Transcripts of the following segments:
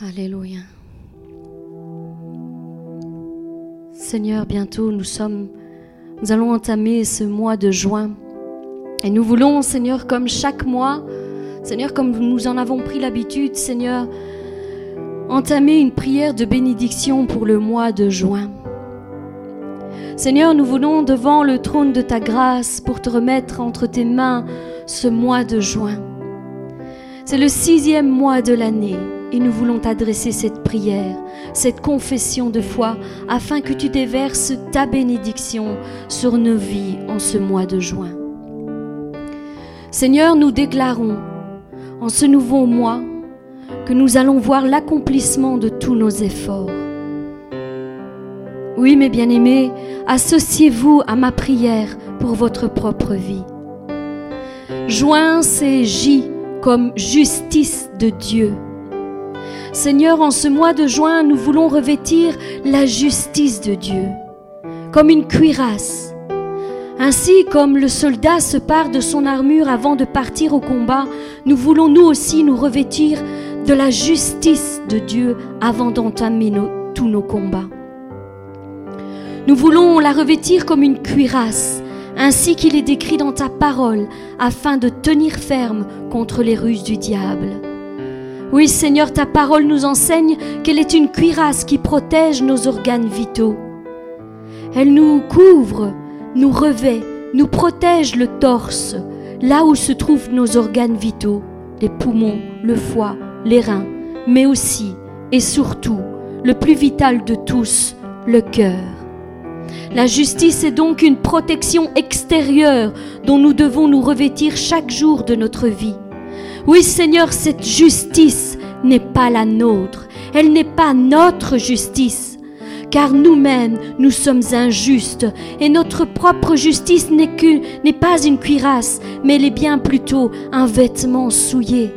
Alléluia. Seigneur, bientôt nous sommes, nous allons entamer ce mois de juin. Et nous voulons, Seigneur, comme chaque mois, Seigneur, comme nous en avons pris l'habitude, Seigneur, entamer une prière de bénédiction pour le mois de juin. Seigneur, nous voulons devant le trône de ta grâce pour te remettre entre tes mains ce mois de juin. C'est le sixième mois de l'année et nous voulons t'adresser cette prière, cette confession de foi, afin que tu déverses ta bénédiction sur nos vies en ce mois de juin. Seigneur, nous déclarons en ce nouveau mois que nous allons voir l'accomplissement de tous nos efforts. Oui, mes bien-aimés, associez-vous à ma prière pour votre propre vie. Juin, c'est J comme justice de Dieu. Seigneur, en ce mois de juin, nous voulons revêtir la justice de Dieu, comme une cuirasse. Ainsi comme le soldat se part de son armure avant de partir au combat, nous voulons nous aussi nous revêtir de la justice de Dieu avant d'entamer tous nos combats. Nous voulons la revêtir comme une cuirasse, ainsi qu'il est décrit dans ta parole, afin de tenir ferme contre les ruses du diable. Oui Seigneur, ta parole nous enseigne qu'elle est une cuirasse qui protège nos organes vitaux. Elle nous couvre, nous revêt, nous protège le torse, là où se trouvent nos organes vitaux, les poumons, le foie, les reins, mais aussi et surtout, le plus vital de tous, le cœur. La justice est donc une protection extérieure dont nous devons nous revêtir chaque jour de notre vie. Oui Seigneur, cette justice n'est pas la nôtre, elle n'est pas notre justice, car nous-mêmes nous sommes injustes et notre propre justice n'est pas une cuirasse, mais elle est bien plutôt un vêtement souillé.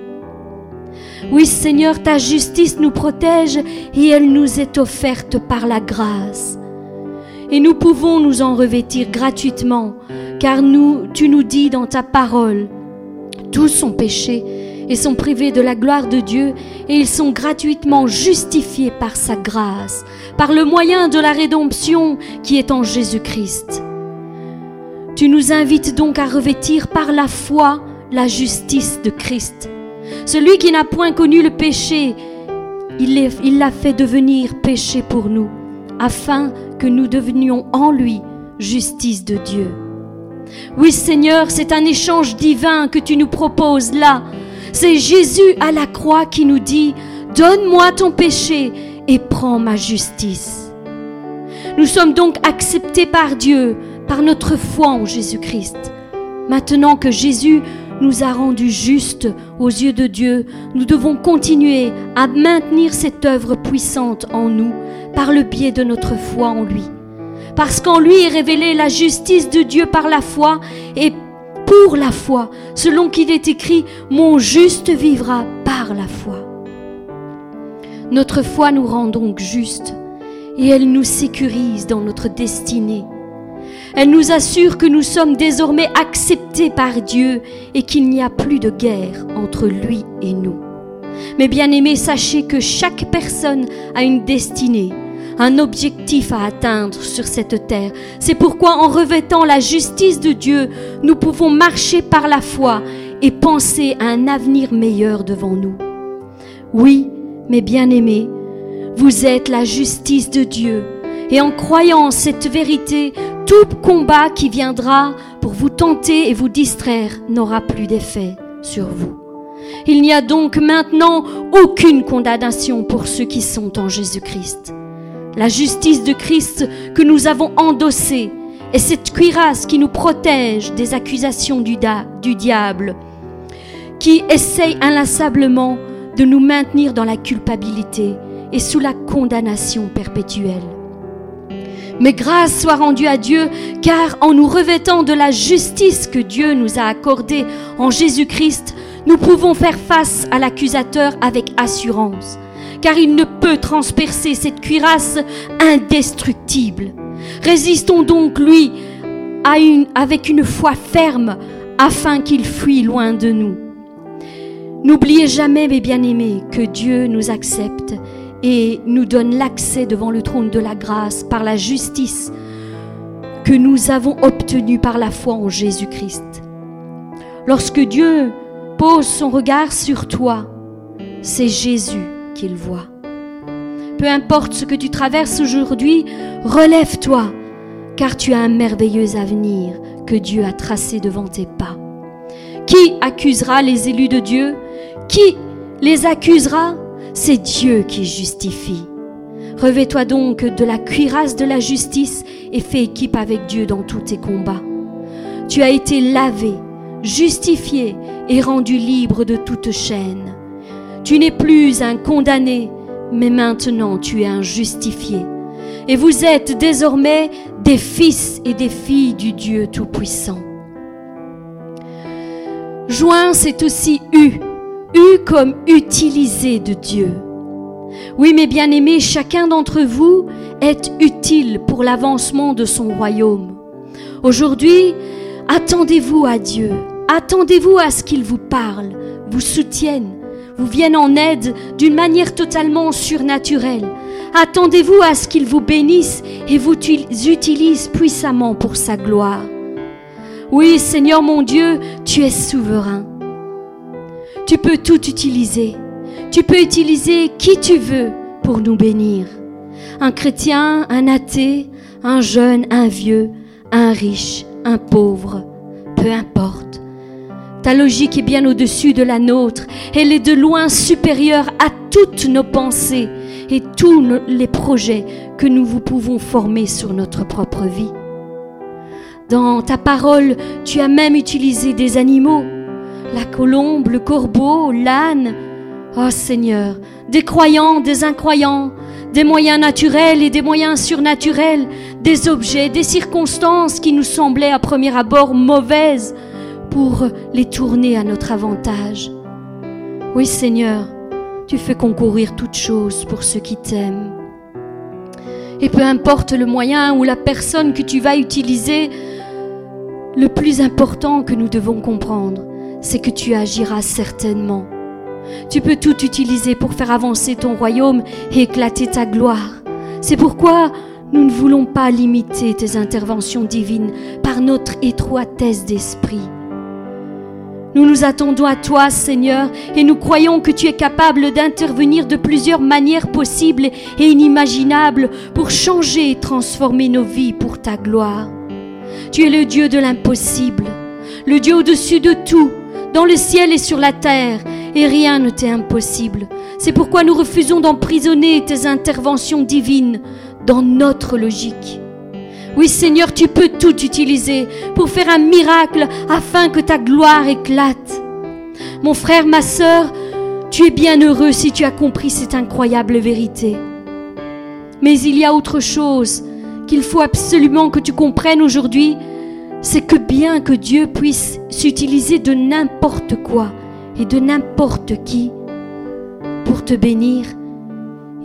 Oui Seigneur, ta justice nous protège et elle nous est offerte par la grâce. Et nous pouvons nous en revêtir gratuitement, car tu nous dis dans ta parole, tous sont péchés et sont privés de la gloire de Dieu, et ils sont gratuitement justifiés par sa grâce, par le moyen de la rédemption qui est en Jésus-Christ. Tu nous invites donc à revêtir par la foi la justice de Christ. Celui qui n'a point connu le péché, il l'a fait devenir péché pour nous, afin que nous devenions en lui justice de Dieu. Oui Seigneur, c'est un échange divin que tu nous proposes là. C'est Jésus à la croix qui nous dit, Donne-moi ton péché et prends ma justice. Nous sommes donc acceptés par Dieu, par notre foi en Jésus-Christ. Maintenant que Jésus nous a rendus justes aux yeux de Dieu, nous devons continuer à maintenir cette œuvre puissante en nous par le biais de notre foi en lui parce qu'en lui est révélée la justice de Dieu par la foi et pour la foi, selon qu'il est écrit, mon juste vivra par la foi. Notre foi nous rend donc justes et elle nous sécurise dans notre destinée. Elle nous assure que nous sommes désormais acceptés par Dieu et qu'il n'y a plus de guerre entre lui et nous. Mais bien aimés, sachez que chaque personne a une destinée un objectif à atteindre sur cette terre. C'est pourquoi en revêtant la justice de Dieu, nous pouvons marcher par la foi et penser à un avenir meilleur devant nous. Oui, mes bien-aimés, vous êtes la justice de Dieu. Et en croyant cette vérité, tout combat qui viendra pour vous tenter et vous distraire n'aura plus d'effet sur vous. Il n'y a donc maintenant aucune condamnation pour ceux qui sont en Jésus-Christ la justice de Christ que nous avons endossée est cette cuirasse qui nous protège des accusations du, du diable, qui essaye inlassablement de nous maintenir dans la culpabilité et sous la condamnation perpétuelle. Mais grâce soit rendue à Dieu, car en nous revêtant de la justice que Dieu nous a accordée en Jésus-Christ, nous pouvons faire face à l'accusateur avec assurance car il ne peut transpercer cette cuirasse indestructible. Résistons donc lui avec une foi ferme afin qu'il fuit loin de nous. N'oubliez jamais, mes bien-aimés, que Dieu nous accepte et nous donne l'accès devant le trône de la grâce par la justice que nous avons obtenue par la foi en Jésus-Christ. Lorsque Dieu pose son regard sur toi, c'est Jésus voit. Peu importe ce que tu traverses aujourd'hui, relève-toi, car tu as un merveilleux avenir que Dieu a tracé devant tes pas. Qui accusera les élus de Dieu? Qui les accusera? C'est Dieu qui justifie. Revais-toi donc de la cuirasse de la justice et fais équipe avec Dieu dans tous tes combats. Tu as été lavé, justifié et rendu libre de toute chaîne. Tu n'es plus un condamné, mais maintenant tu es un justifié. Et vous êtes désormais des fils et des filles du Dieu Tout-Puissant. Joint, c'est aussi U. U comme utilisé de Dieu. Oui, mes bien-aimés, chacun d'entre vous est utile pour l'avancement de son royaume. Aujourd'hui, attendez-vous à Dieu. Attendez-vous à ce qu'il vous parle, vous soutienne, vous en aide d'une manière totalement surnaturelle. Attendez-vous à ce qu'il vous bénisse et vous utilise puissamment pour sa gloire. Oui, Seigneur mon Dieu, tu es souverain. Tu peux tout utiliser. Tu peux utiliser qui tu veux pour nous bénir. Un chrétien, un athée, un jeune, un vieux, un riche, un pauvre, peu importe. Ta logique est bien au-dessus de la nôtre. Elle est de loin supérieure à toutes nos pensées et tous les projets que nous vous pouvons former sur notre propre vie. Dans ta parole, tu as même utilisé des animaux. La colombe, le corbeau, l'âne. Oh Seigneur, des croyants, des incroyants, des moyens naturels et des moyens surnaturels, des objets, des circonstances qui nous semblaient à premier abord mauvaises pour les tourner à notre avantage. Oui Seigneur, tu fais concourir toutes choses pour ceux qui t'aiment. Et peu importe le moyen ou la personne que tu vas utiliser, le plus important que nous devons comprendre, c'est que tu agiras certainement. Tu peux tout utiliser pour faire avancer ton royaume et éclater ta gloire. C'est pourquoi nous ne voulons pas limiter tes interventions divines par notre étroitesse d'esprit. Nous nous attendons à toi, Seigneur, et nous croyons que tu es capable d'intervenir de plusieurs manières possibles et inimaginables pour changer et transformer nos vies pour ta gloire. Tu es le Dieu de l'impossible, le Dieu au-dessus de tout, dans le ciel et sur la terre, et rien ne t'est impossible. C'est pourquoi nous refusons d'emprisonner tes interventions divines dans notre logique. Oui Seigneur, tu peux tout utiliser pour faire un miracle afin que ta gloire éclate. Mon frère, ma sœur, tu es bien heureux si tu as compris cette incroyable vérité. Mais il y a autre chose qu'il faut absolument que tu comprennes aujourd'hui, c'est que bien que Dieu puisse s'utiliser de n'importe quoi et de n'importe qui pour te bénir,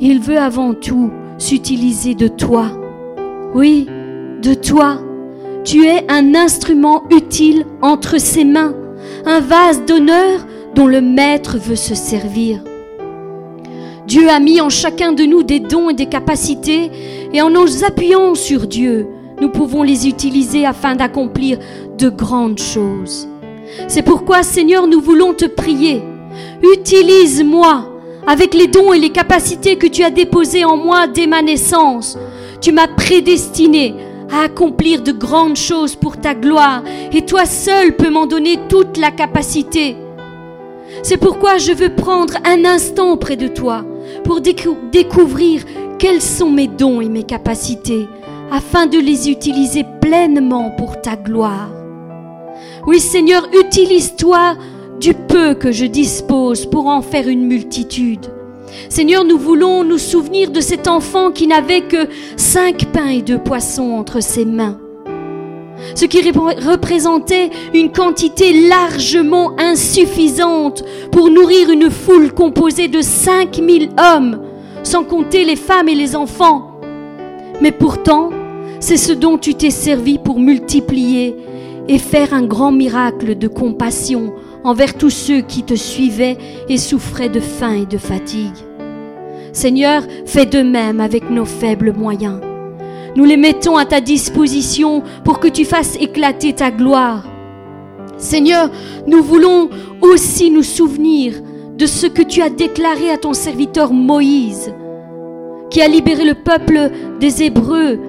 il veut avant tout s'utiliser de toi. Oui, de toi. Tu es un instrument utile entre ses mains, un vase d'honneur dont le Maître veut se servir. Dieu a mis en chacun de nous des dons et des capacités, et en nous appuyant sur Dieu, nous pouvons les utiliser afin d'accomplir de grandes choses. C'est pourquoi, Seigneur, nous voulons te prier. Utilise-moi avec les dons et les capacités que tu as déposés en moi dès ma naissance. Tu m'as prédestiné à accomplir de grandes choses pour ta gloire, et toi seul peux m'en donner toute la capacité. C'est pourquoi je veux prendre un instant auprès de toi pour découvrir quels sont mes dons et mes capacités, afin de les utiliser pleinement pour ta gloire. Oui Seigneur, utilise-toi du peu que je dispose pour en faire une multitude. Seigneur, nous voulons nous souvenir de cet enfant qui n'avait que cinq pains et deux poissons entre ses mains. Ce qui représentait une quantité largement insuffisante pour nourrir une foule composée de cinq mille hommes, sans compter les femmes et les enfants. Mais pourtant, c'est ce dont tu t'es servi pour multiplier et faire un grand miracle de compassion envers tous ceux qui te suivaient et souffraient de faim et de fatigue. Seigneur, fais de même avec nos faibles moyens. Nous les mettons à ta disposition pour que tu fasses éclater ta gloire. Seigneur, nous voulons aussi nous souvenir de ce que tu as déclaré à ton serviteur Moïse, qui a libéré le peuple des Hébreux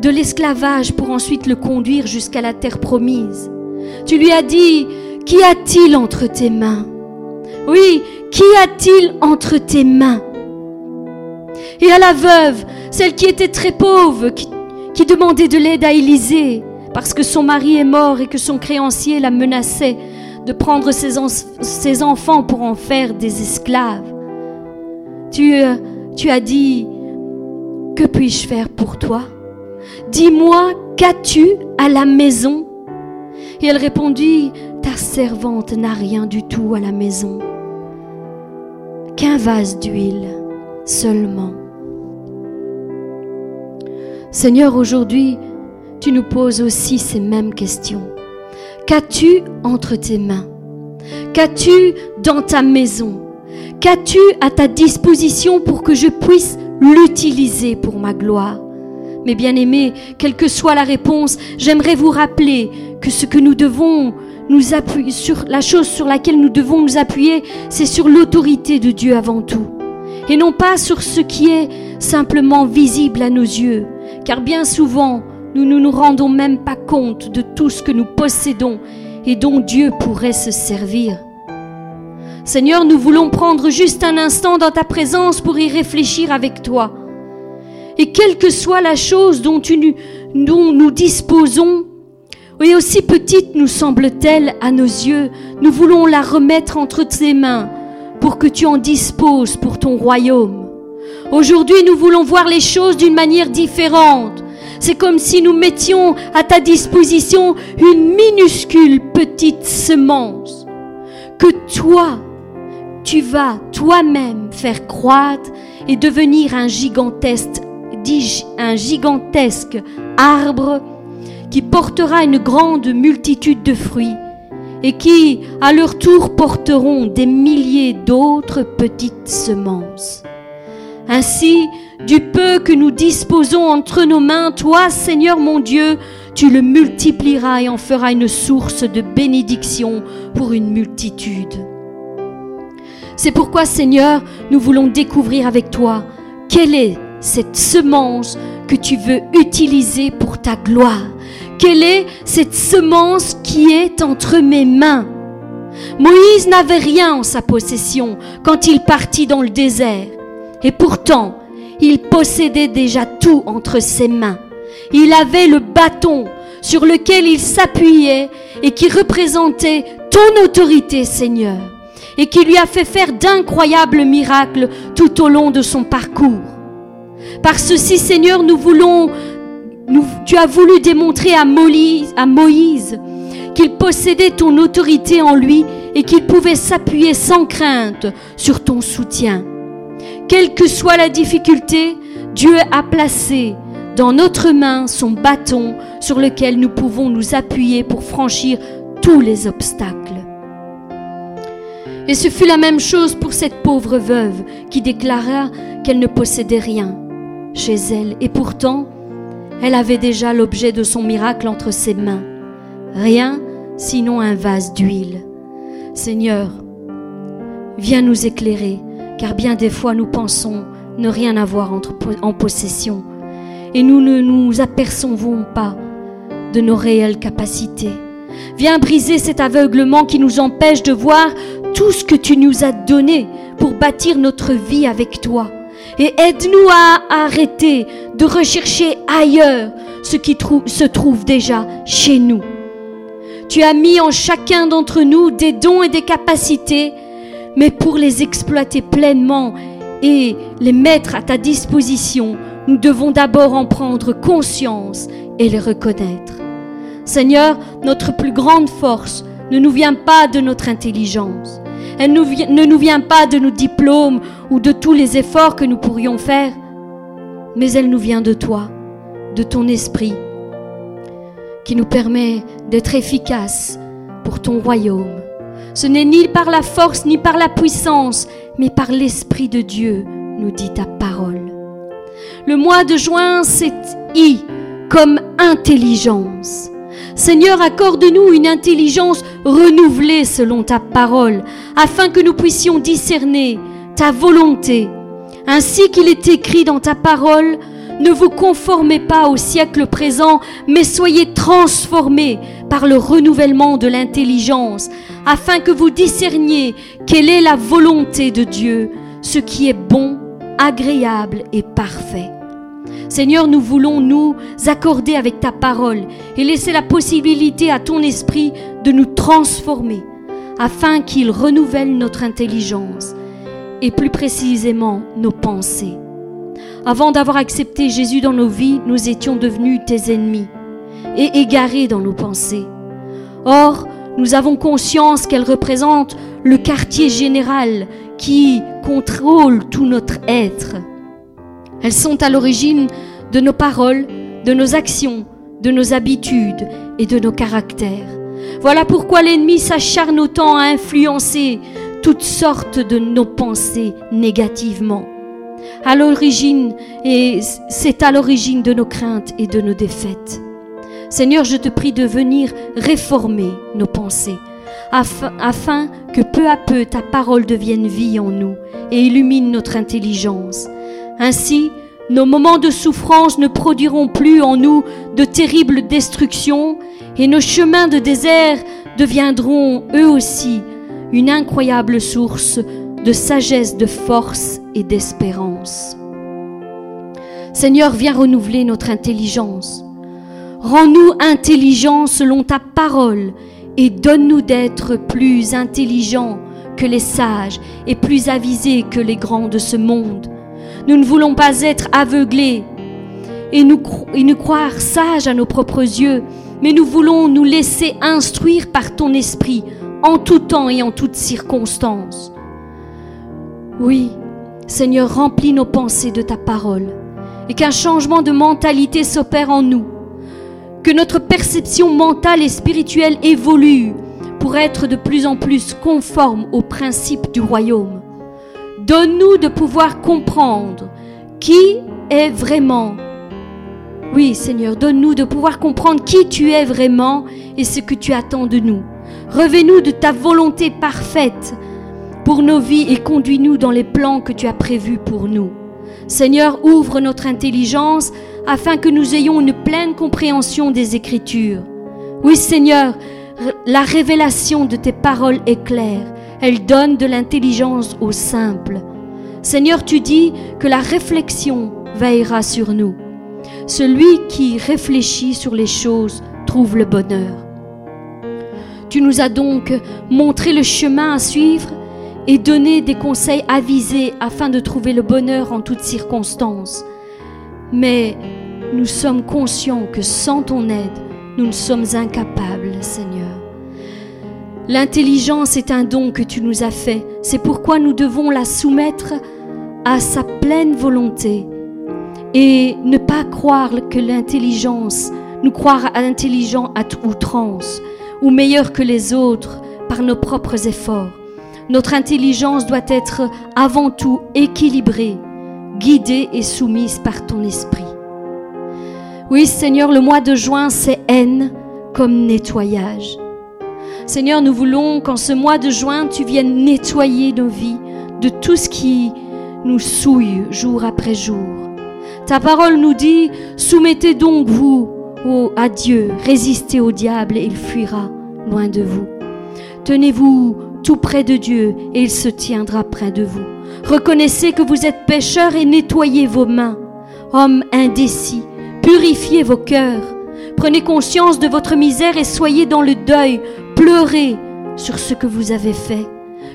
de l'esclavage pour ensuite le conduire jusqu'à la terre promise. Tu lui as dit, Qu'y a-t-il entre tes mains? Oui, qu'y a-t-il entre tes mains? Et à la veuve, celle qui était très pauvre, qui, demandait de l'aide à Élisée, parce que son mari est mort et que son créancier la menaçait de prendre ses, enfants pour en faire des esclaves. Euh, tu as dit, que puis-je faire pour toi? Dis-moi, qu'as-tu à la maison? Et elle répondit, ta servante n'a rien du tout à la maison, qu'un vase d'huile seulement. Seigneur, aujourd'hui, tu nous poses aussi ces mêmes questions. Qu'as-tu entre tes mains? Qu'as-tu dans ta maison? Qu'as-tu à ta disposition pour que je puisse l'utiliser pour ma gloire? Mes bien-aimés, quelle que soit la réponse, j'aimerais vous rappeler que ce que nous devons nous appuyer sur la chose sur laquelle nous devons nous appuyer, c'est sur l'autorité de Dieu avant tout et non pas sur ce qui est simplement visible à nos yeux, car bien souvent nous ne nous rendons même pas compte de tout ce que nous possédons et dont Dieu pourrait se servir. Seigneur, nous voulons prendre juste un instant dans ta présence pour y réfléchir avec toi. Et quelle que soit la chose dont, dont nous disposons, et aussi petite nous semble-t-elle à nos yeux, nous voulons la remettre entre tes mains pour que tu en disposes pour ton royaume. Aujourd'hui, nous voulons voir les choses d'une manière différente. C'est comme si nous mettions à ta disposition une minuscule petite semence que toi, tu vas toi-même faire croître et devenir un gigantesque arbre qui portera une grande multitude de fruits et qui, à leur tour, porteront des milliers d'autres petites semences. Ainsi, du peu que nous disposons entre nos mains, toi, Seigneur mon Dieu, tu le multiplieras et en feras une source de bénédiction pour une multitude. C'est pourquoi, Seigneur, nous voulons découvrir avec toi quelle est cette semence que tu veux utiliser pour ta gloire. Quelle est cette semence qui est entre mes mains Moïse n'avait rien en sa possession quand il partit dans le désert. Et pourtant, il possédait déjà tout entre ses mains. Il avait le bâton sur lequel il s'appuyait et qui représentait ton autorité, Seigneur, et qui lui a fait faire d'incroyables miracles tout au long de son parcours. Par ceci, Seigneur, nous voulons, tu as voulu démontrer à Moïse, qu'il possédait ton autorité en lui et qu'il pouvait s'appuyer sans crainte sur ton soutien. Quelle que soit la difficulté, Dieu a placé dans notre main son bâton sur lequel nous pouvons nous appuyer pour franchir tous les obstacles. Et ce fut la même chose pour cette pauvre veuve qui déclara qu'elle ne possédait rien chez elle et pourtant elle avait déjà l'objet de son miracle entre ses mains. Rien sinon un vase d'huile. Seigneur, viens nous éclairer car bien des fois nous pensons ne rien avoir en possession, et nous ne nous apercevons pas de nos réelles capacités. Viens briser cet aveuglement qui nous empêche de voir tout ce que tu nous as donné pour bâtir notre vie avec toi. Et aide-nous à arrêter de rechercher ailleurs ce qui se trouve déjà chez nous. Tu as mis en chacun d'entre nous des dons et des capacités mais pour les exploiter pleinement et les mettre à ta disposition, nous devons d'abord en prendre conscience et les reconnaître. Seigneur, notre plus grande force ne nous vient pas de notre intelligence. Elle ne nous vient pas de nos diplômes ou de tous les efforts que nous pourrions faire, mais elle nous vient de toi, de ton esprit, qui nous permet d'être efficaces pour ton royaume Ce n'est ni par la force ni par la puissance, mais par l'Esprit de Dieu, nous dit ta parole. Le mois de juin, c'est I comme intelligence. Seigneur, accorde-nous une intelligence renouvelée selon ta parole, afin que nous puissions discerner ta volonté. Ainsi qu'il est écrit dans ta parole, ne vous conformez pas au siècle présent, mais soyez transformés par le renouvellement de l'intelligence, afin que vous discerniez quelle est la volonté de Dieu, ce qui est bon, agréable et parfait. Seigneur, nous voulons nous accorder avec ta parole et laisser la possibilité à ton esprit de nous transformer, afin qu'il renouvelle notre intelligence et plus précisément nos pensées. Avant d'avoir accepté Jésus dans nos vies, nous étions devenus tes ennemis et égarés dans nos pensées. Or, nous avons conscience qu'elles représentent le quartier général qui contrôle tout notre être. Elles sont à l'origine de nos paroles, de nos actions, de nos habitudes et de nos caractères. Voilà pourquoi l'ennemi s'acharne autant à influencer toutes sortes de nos pensées négativement à l'origine et c'est à l'origine de nos craintes et de nos défaites. Seigneur, je te prie de venir réformer nos pensées afin, afin que peu à peu ta parole devienne vie en nous et illumine notre intelligence. Ainsi, nos moments de souffrance ne produiront plus en nous de terribles destructions et nos chemins de désert deviendront eux aussi une incroyable source de sagesse, de force et d'espérance. Seigneur, viens renouveler notre intelligence. Rends-nous intelligents selon ta parole et donne-nous d'être plus intelligents que les sages et plus avisés que les grands de ce monde. Nous ne voulons pas être aveuglés et nous, croire sages à nos propres yeux, mais nous voulons nous laisser instruire par ton esprit en tout temps et en toutes circonstances. Oui, Seigneur, remplis nos pensées de ta parole et qu'un changement de mentalité s'opère en nous, que notre perception mentale et spirituelle évolue pour être de plus en plus conforme aux principes du royaume. Donne-nous de pouvoir comprendre qui est vraiment. Oui, Seigneur, donne-nous de pouvoir comprendre qui tu es vraiment et ce que tu attends de nous. Revais-nous de ta volonté parfaite pour nos vies et conduis-nous dans les plans que tu as prévus pour nous. Seigneur, ouvre notre intelligence afin que nous ayons une pleine compréhension des Écritures. Oui, Seigneur, la révélation de tes paroles est claire. Elle donne de l'intelligence aux simples. Seigneur, tu dis que la réflexion veillera sur nous. Celui qui réfléchit sur les choses trouve le bonheur. Tu nous as donc montré le chemin à suivre et donner des conseils avisés afin de trouver le bonheur en toutes circonstances. Mais nous sommes conscients que sans ton aide, nous ne sommes incapables, Seigneur. L'intelligence est un don que tu nous as fait. C'est pourquoi nous devons la soumettre à sa pleine volonté et ne pas croire que l'intelligence, nous croire intelligent à outrance ou meilleur que les autres par nos propres efforts. Notre intelligence doit être avant tout équilibrée, guidée et soumise par ton esprit. Oui, Seigneur, le mois de juin, c'est haine comme nettoyage. Seigneur, nous voulons qu'en ce mois de juin, tu viennes nettoyer nos vies de tout ce qui nous souille jour après jour. Ta parole nous dit, soumettez donc vous à Dieu, résistez au diable et il fuira loin de vous. Tenez-vous tout près de Dieu et il se tiendra près de vous. Reconnaissez que vous êtes pécheurs et nettoyez vos mains. Hommes indécis, purifiez vos cœurs. Prenez conscience de votre misère et soyez dans le deuil. Pleurez sur ce que vous avez fait.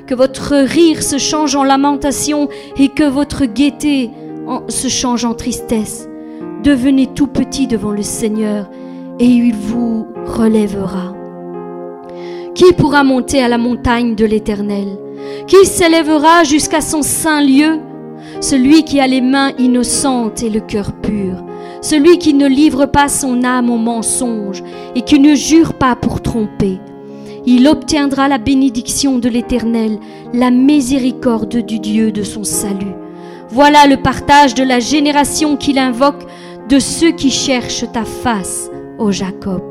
Que votre rire se change en lamentation et que votre gaieté se change en tristesse. Devenez tout petit devant le Seigneur et il vous relèvera. Qui pourra monter à la montagne de l'Éternel? Qui s'élèvera jusqu'à son saint lieu? Celui qui a les mains innocentes et le cœur pur, celui qui ne livre pas son âme au mensonge et qui ne jure pas pour tromper. il obtiendra la bénédiction de l'Éternel, la miséricorde du Dieu de son salut. Voilà le partage de la génération qu'il invoque de ceux qui cherchent ta face, ô Jacob.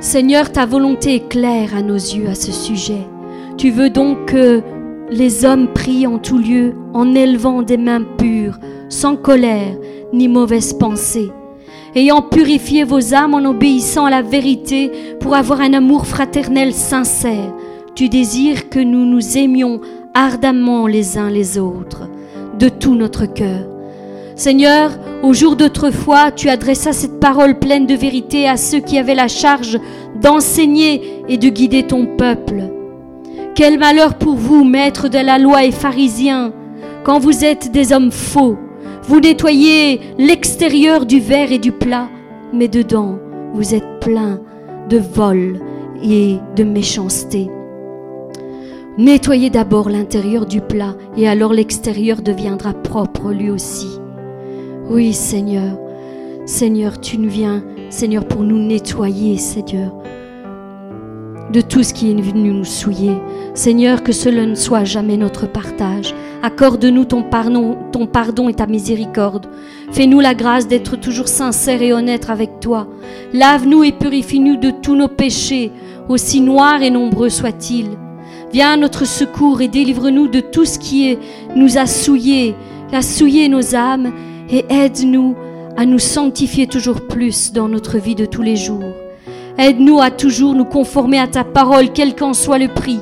Seigneur, ta volonté est claire à nos yeux à ce sujet. Tu veux donc que les hommes prient en tout lieu en élevant des mains pures, sans colère ni mauvaise pensée, ayant purifié vos âmes en obéissant à la vérité pour avoir un amour fraternel sincère. Tu désires que nous nous aimions ardemment les uns les autres, de tout notre cœur. Seigneur, au jour d'autrefois, tu adressas cette parole pleine de vérité à ceux qui avaient la charge d'enseigner et de guider ton peuple. Quel malheur pour vous, maîtres de la loi et pharisiens, quand vous êtes des hommes faux. Vous nettoyez l'extérieur du verre et du plat, mais dedans, vous êtes plein de vol et de méchanceté. Nettoyez d'abord l'intérieur du plat, et alors l'extérieur deviendra propre lui aussi. Oui, Seigneur, Seigneur, tu nous viens, Seigneur, pour nous nettoyer, Seigneur de tout ce qui est venu nous souiller. Seigneur, que cela ne soit jamais notre partage. Accorde-nous ton pardon, et ta miséricorde. Fais-nous la grâce d'être toujours sincères et honnêtes avec toi. Lave-nous et purifie-nous de tous nos péchés, aussi noirs et nombreux soient-ils. Viens à notre secours et délivre-nous de tout ce qui nous a souillés, a souillé nos âmes, et aide-nous à nous sanctifier toujours plus dans notre vie de tous les jours. Aide-nous à toujours nous conformer à ta parole, quel qu'en soit le prix,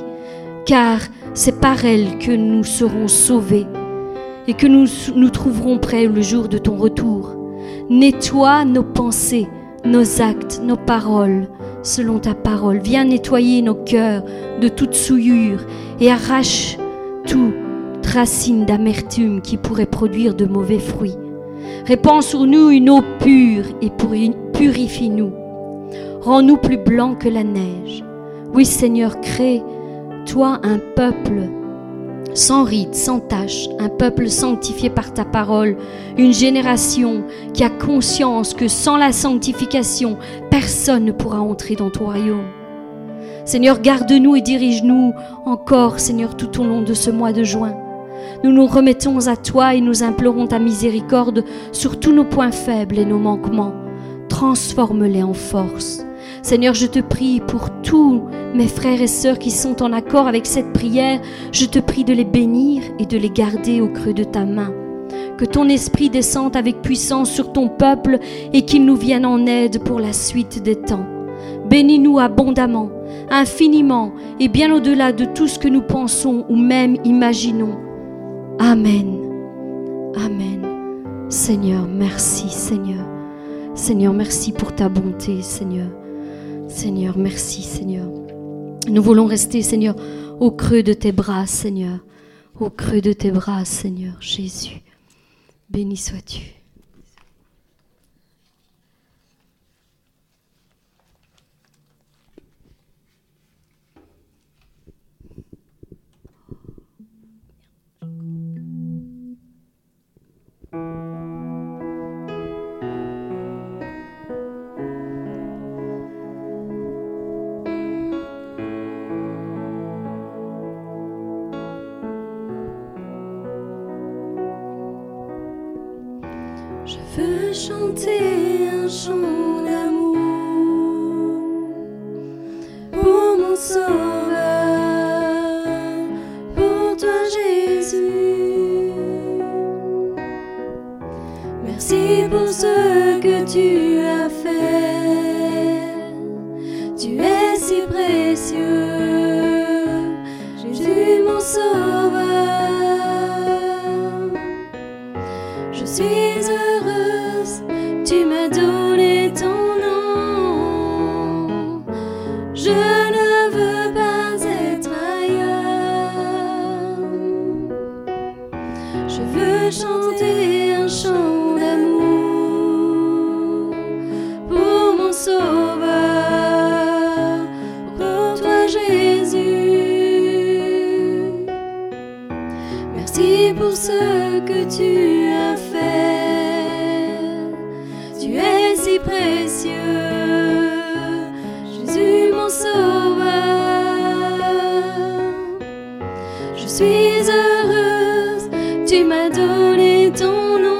car c'est par elle que nous serons sauvés et que nous nous trouverons prêts le jour de ton retour. Nettoie nos pensées, nos actes, nos paroles, selon ta parole. Viens nettoyer nos cœurs de toute souillure et arrache toute racine d'amertume qui pourrait produire de mauvais fruits. Répands sur nous une eau pure et purifie-nous Rends-nous plus blancs que la neige. Oui Seigneur, crée toi un peuple sans rite, sans tache, un peuple sanctifié par ta parole, une génération qui a conscience que sans la sanctification, personne ne pourra entrer dans ton royaume. Seigneur, garde-nous et dirige-nous encore, Seigneur, tout au long de ce mois de juin. Nous nous remettons à toi et nous implorons ta miséricorde sur tous nos points faibles et nos manquements. Transforme-les en force. Seigneur, je te prie pour tous mes frères et sœurs qui sont en accord avec cette prière. Je te prie de les bénir et de les garder au creux de ta main. Que ton esprit descende avec puissance sur ton peuple et qu'il nous vienne en aide pour la suite des temps. Bénis-nous abondamment, infiniment et bien au-delà de tout ce que nous pensons ou même imaginons. Amen. Amen. Seigneur, merci Seigneur. Seigneur, merci pour ta bonté, Seigneur. Seigneur, merci Seigneur. Nous voulons rester, Seigneur, au creux de tes bras, Seigneur. Au creux de tes bras, Seigneur Jésus. Béni sois-tu. Chanter un chant d'amour pour mon sauveur, pour toi Jésus. Merci pour ce que tu as fait, tu es si précieux, Jésus mon sauveur. M'as donné ton nom.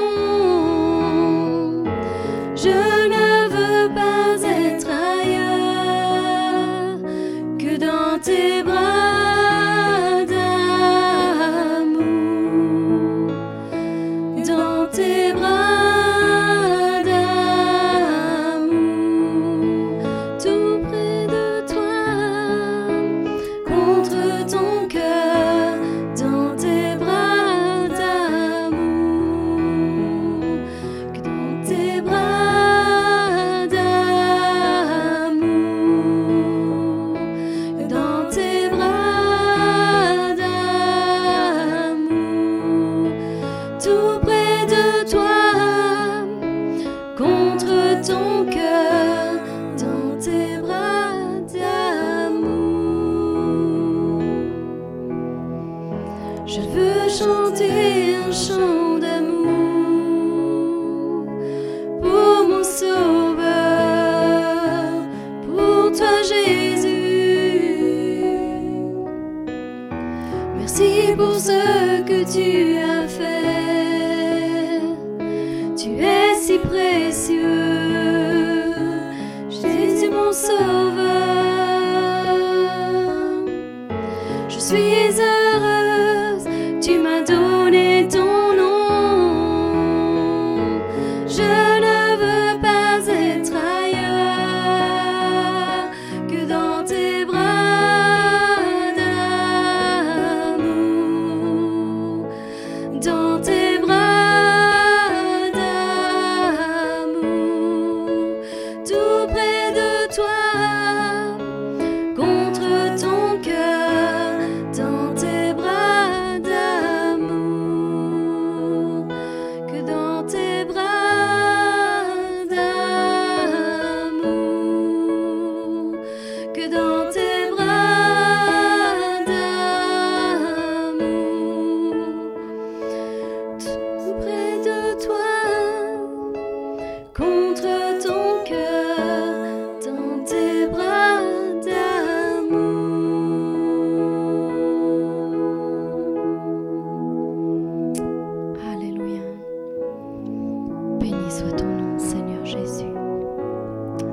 Soit ton nom, Seigneur Jésus.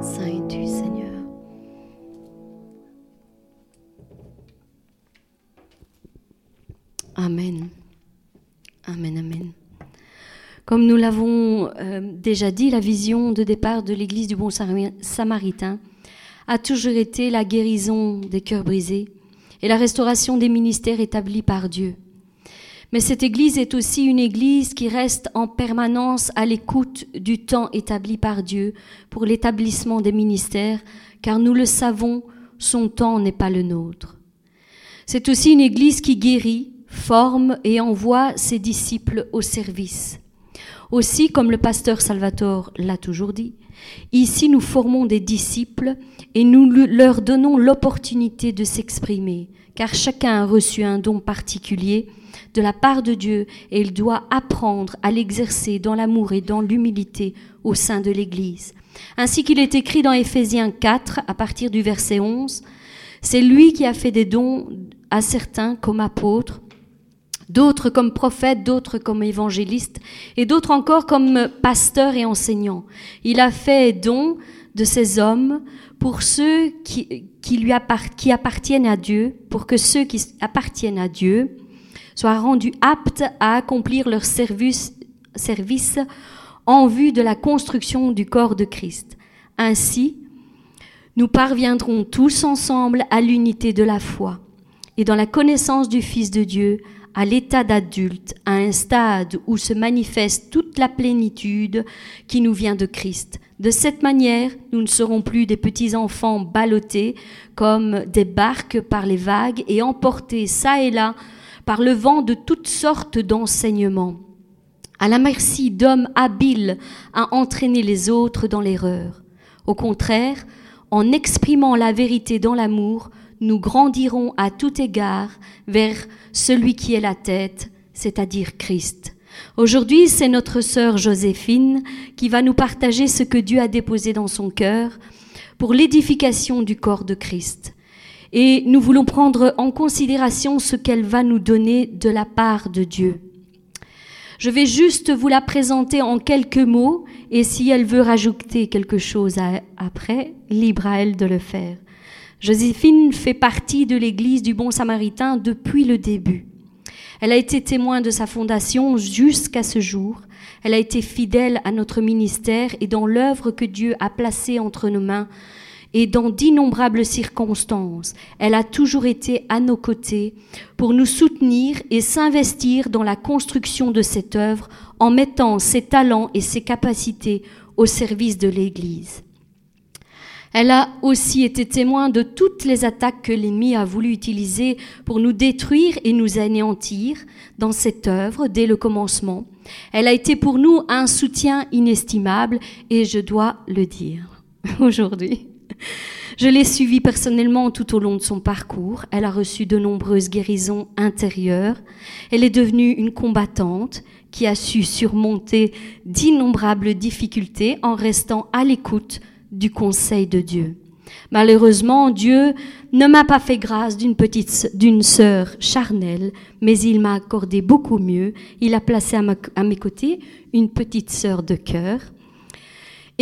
Saint es-tu, Seigneur? Amen. Amen, amen. Comme nous l'avons euh, déjà dit, la vision de départ de l'Église du Bon Samari- Samaritain a toujours été la guérison des cœurs brisés et la restauration des ministères établis par Dieu. Mais cette Église est aussi une Église qui reste en permanence à l'écoute du temps établi par Dieu pour l'établissement des ministères, car nous le savons, son temps n'est pas le nôtre. C'est aussi une Église qui guérit, forme et envoie ses disciples au service. Aussi, comme le pasteur Salvatore l'a toujours dit, ici nous formons des disciples et nous le- leur donnons l'opportunité de s'exprimer, car chacun a reçu un don particulier de la part de Dieu et il doit apprendre à l'exercer dans l'amour et dans l'humilité au sein de l'Église. Ainsi qu'il est écrit dans Éphésiens 4 à partir du verset 11, c'est lui qui a fait des dons à certains comme apôtres, d'autres comme prophètes, d'autres comme évangélistes, et d'autres encore comme pasteurs et enseignants. Il a fait don de ces hommes pour ceux qui, qui lui qui appartiennent à Dieu, pour que ceux qui appartiennent à Dieu soient rendus aptes à accomplir leur service, en vue de la construction du corps de Christ. Ainsi, nous parviendrons tous ensemble à l'unité de la foi et dans la connaissance du Fils de Dieu, à l'état d'adulte, à un stade où se manifeste toute la plénitude qui nous vient de Christ. De cette manière, nous ne serons plus des petits enfants ballottés comme des barques par les vagues et emportés çà et là par le vent de toutes sortes d'enseignements, à la merci d'hommes habiles à entraîner les autres dans l'erreur. Au contraire, en exprimant la vérité dans l'amour, nous grandirons à tout égard vers celui qui est la tête, c'est-à-dire Christ. Aujourd'hui, c'est notre sœur Joséphine qui va nous partager ce que Dieu a déposé dans son cœur pour l'édification du corps de Christ. Et nous voulons prendre en considération ce qu'elle va nous donner de la part de Dieu. Je vais juste vous la présenter en quelques mots et si elle veut rajouter quelque chose après, libre à elle de le faire. Joséphine fait partie de l'Église du Bon Samaritain depuis le début. Elle a été témoin de sa fondation jusqu'à ce jour. Elle a été fidèle à notre ministère et dans l'œuvre que Dieu a placée entre nos mains et dans d'innombrables circonstances, elle a toujours été à nos côtés pour nous soutenir et s'investir dans la construction de cette œuvre en mettant ses talents et ses capacités au service de l'Église. Elle a aussi été témoin de toutes les attaques que l'ennemi a voulu utiliser pour nous détruire et nous anéantir dans cette œuvre dès le commencement. Elle a été pour nous un soutien inestimable et je dois le dire aujourd'hui. Je l'ai suivie personnellement tout au long de son parcours. Elle a reçu de nombreuses guérisons intérieures. Elle est devenue une combattante qui a su surmonter d'innombrables difficultés en restant à l'écoute du conseil de Dieu. Malheureusement, Dieu ne m'a pas fait grâce d'une petite, d'une sœur charnelle, mais il m'a accordé beaucoup mieux. Il a placé à, à mes côtés une petite sœur de cœur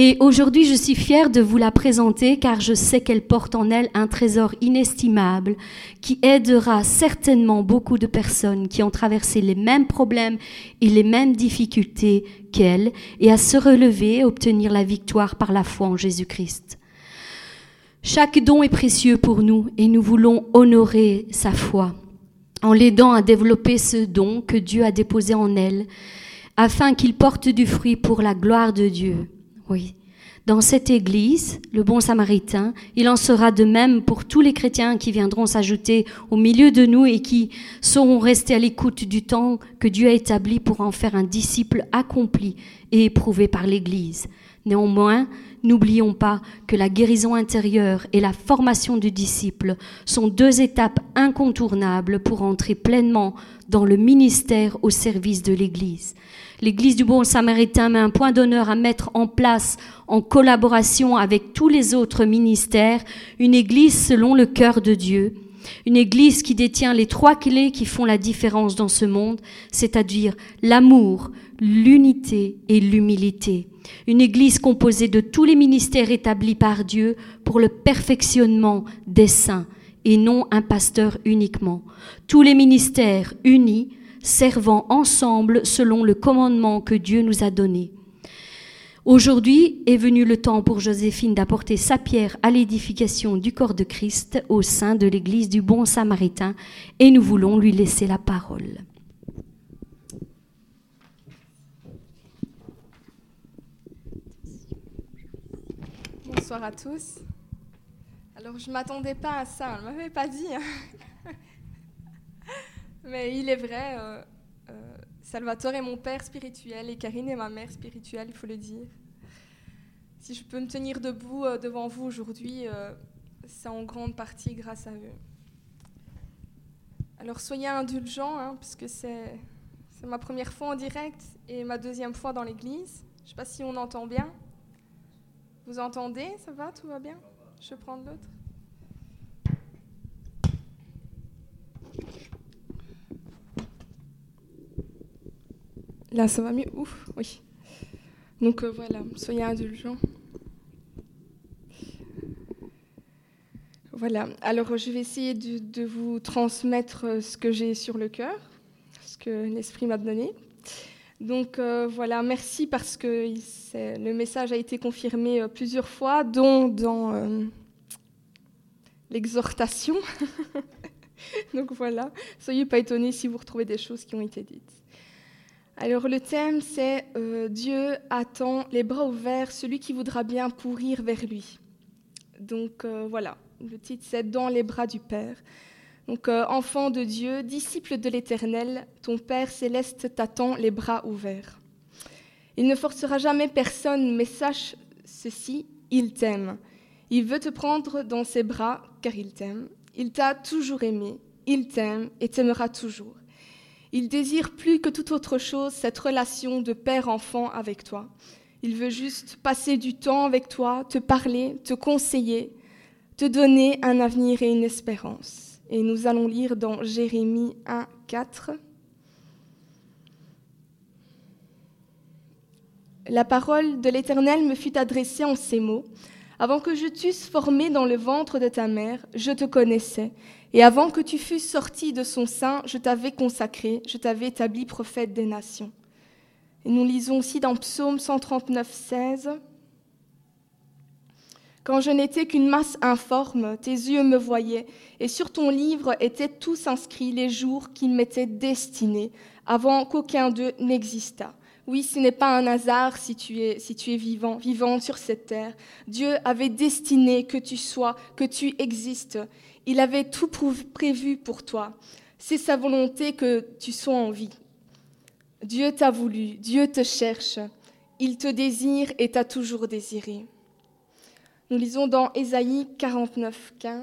et aujourd'hui, je suis fière de vous la présenter car je sais qu'elle porte en elle un trésor inestimable qui aidera certainement beaucoup de personnes qui ont traversé les mêmes problèmes et les mêmes difficultés qu'elle et à se relever et obtenir la victoire par la foi en Jésus-Christ. Chaque don est précieux pour nous et nous voulons honorer sa foi en l'aidant à développer ce don que Dieu a déposé en elle afin qu'il porte du fruit pour la gloire de Dieu. Oui. Dans cette Église, le bon samaritain, il en sera de même pour tous les chrétiens qui viendront s'ajouter au milieu de nous et qui sauront rester à l'écoute du temps que Dieu a établi pour en faire un disciple accompli et éprouvé par l'Église. Néanmoins, n'oublions pas que la guérison intérieure et la formation du disciple sont deux étapes incontournables pour entrer pleinement dans le ministère au service de l'Église. L'Église du Bon Samaritain met un point d'honneur à mettre en place, en collaboration avec tous les autres ministères, une Église selon le cœur de Dieu, une Église qui détient les trois clés qui font la différence dans ce monde, c'est-à-dire l'amour, l'unité et l'humilité. Une Église composée de tous les ministères établis par Dieu pour le perfectionnement des saints et non un pasteur uniquement. Tous les ministères unis servant ensemble selon le commandement que Dieu nous a donné. Aujourd'hui est venu le temps pour Joséphine d'apporter sa pierre à l'édification du corps de Christ au sein de l'Église du Bon Samaritain et nous voulons lui laisser la parole. Bonsoir à tous. Alors je ne m'attendais pas à ça, on ne m'avait pas dit. Hein. Mais il est vrai, euh, euh, Salvatore est mon père spirituel et Karine est ma mère spirituelle, il faut le dire. Si je peux me tenir debout euh, devant vous aujourd'hui, c'est en grande partie grâce à eux. Alors soyez indulgents, hein, puisque c'est ma première fois en direct et ma deuxième fois dans l'église. Je ne sais pas si on entend bien. Vous entendez? Ça va? Tout va bien? Je prendre l'autre. Là, ça va mieux? Ouf, oui. Donc euh, voilà, soyez indulgents. Voilà, alors je vais essayer de, vous transmettre euh, ce que j'ai sur le cœur, ce que l'Esprit m'a donné. Donc euh, voilà, merci parce que le message a été confirmé plusieurs fois, dont dans l'exhortation. Donc voilà, soyez pas étonnés si vous retrouvez des choses qui ont été dites. Alors le thème, c'est euh, Dieu attend les bras ouverts celui qui voudra bien pourrir vers lui. Donc euh, voilà, le titre c'est Dans les bras du Père. Donc euh, enfant de Dieu, disciple de l'Éternel, ton Père céleste t'attend les bras ouverts. Il ne forcera jamais personne, mais sache ceci, il t'aime. Il veut te prendre dans ses bras car il t'aime. Il t'a toujours aimé, il t'aime et t'aimera toujours. Il désire plus que toute autre chose cette relation de père-enfant avec toi. Il veut juste passer du temps avec toi, te parler, te conseiller, te donner un avenir et une espérance. Et nous allons lire dans Jérémie 1, 4. La parole de l'Éternel me fut adressée en ces mots. Avant que je t'eusse formé dans le ventre de ta mère, je te connaissais. Et avant que tu fusses sorti de son sein, je t'avais consacré, je t'avais établi prophète des nations. Et nous lisons aussi dans Psaume 139, 16. Quand je n'étais qu'une masse informe, tes yeux me voyaient, et sur ton livre étaient tous inscrits les jours qui m'étaient destinés, avant qu'aucun d'eux n'existât. Oui, ce n'est pas un hasard si tu es, si tu es vivant, vivant sur cette terre. Dieu avait destiné que tu sois, que tu existes. Il avait tout prévu pour toi. C'est sa volonté que tu sois en vie. Dieu t'a voulu, Dieu te cherche. Il te désire et t'a toujours désiré. Nous lisons dans Ésaïe 49, 15.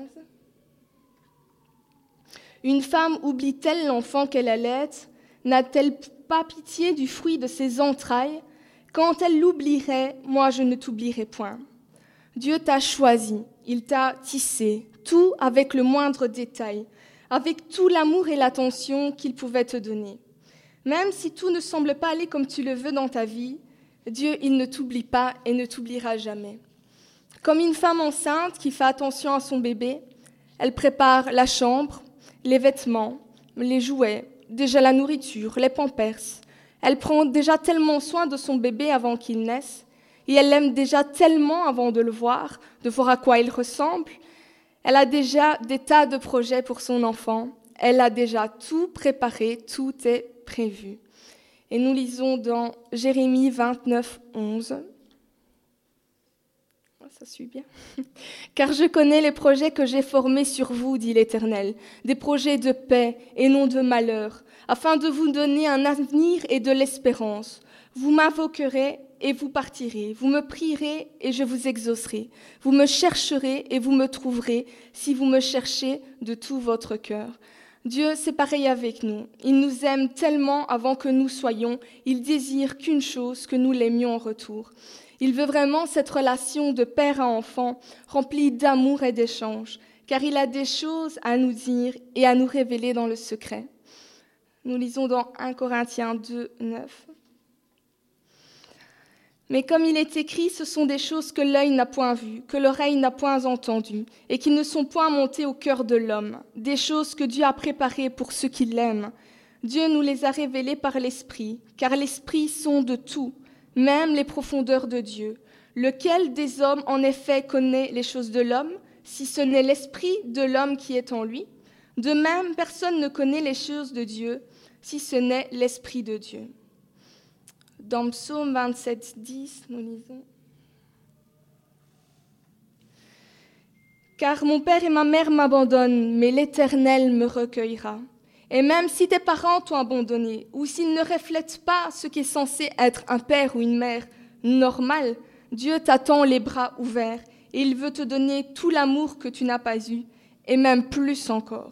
Une femme oublie-t-elle l'enfant qu'elle allait N'a-t-elle pas pitié du fruit de ses entrailles Quand elle l'oublierait, moi je ne t'oublierai point. Dieu t'a choisi, il t'a tissé, tout avec le moindre détail, avec tout l'amour et l'attention qu'il pouvait te donner. Même si tout ne semble pas aller comme tu le veux dans ta vie, Dieu, il ne t'oublie pas et ne t'oubliera jamais. Comme une femme enceinte qui fait attention à son bébé, elle prépare la chambre, les vêtements, les jouets, déjà la nourriture, les pampers. Elle prend déjà tellement soin de son bébé avant qu'il naisse, et elle l'aime déjà tellement avant de le voir, de voir à quoi il ressemble, elle a déjà des tas de projets pour son enfant. Elle a déjà tout préparé, tout est prévu. Et nous lisons dans Jérémie 29, 11. Bien. Car je connais les projets que j'ai formés sur vous, dit l'Éternel, des projets de paix et non de malheur, afin de vous donner un avenir et de l'espérance. Vous m'invoquerez et vous partirez. Vous me prierez et je vous exaucerai. Vous me chercherez et vous me trouverez si vous me cherchez de tout votre cœur. Dieu, c'est pareil avec nous. Il nous aime tellement avant que nous soyons. Il désire qu'une chose, que nous l'aimions en retour. Il veut vraiment cette relation de père à enfant, remplie d'amour et d'échange, car il a des choses à nous dire et à nous révéler dans le secret. Nous lisons dans 1 Corinthiens 2, 9. Mais comme il est écrit, ce sont des choses que l'œil n'a point vues, que l'oreille n'a point entendues, et qui ne sont point montées au cœur de l'homme, des choses que Dieu a préparées pour ceux qui l'aiment. Dieu nous les a révélées par l'Esprit, car l'Esprit sonde tout, même les profondeurs de Dieu. Lequel des hommes en effet connaît les choses de l'homme, si ce n'est l'Esprit de l'homme qui est en lui? De même, personne ne connaît les choses de Dieu, si ce n'est l'Esprit de Dieu. Dans Psaume 27, 10, nous lisons Car mon père et ma mère m'abandonnent, mais l'Éternel me recueillera. Et même si tes parents t'ont abandonné, ou s'ils ne reflètent pas ce qui est censé être un père ou une mère normal, Dieu t'attend les bras ouverts et il veut te donner tout l'amour que tu n'as pas eu, et même plus encore.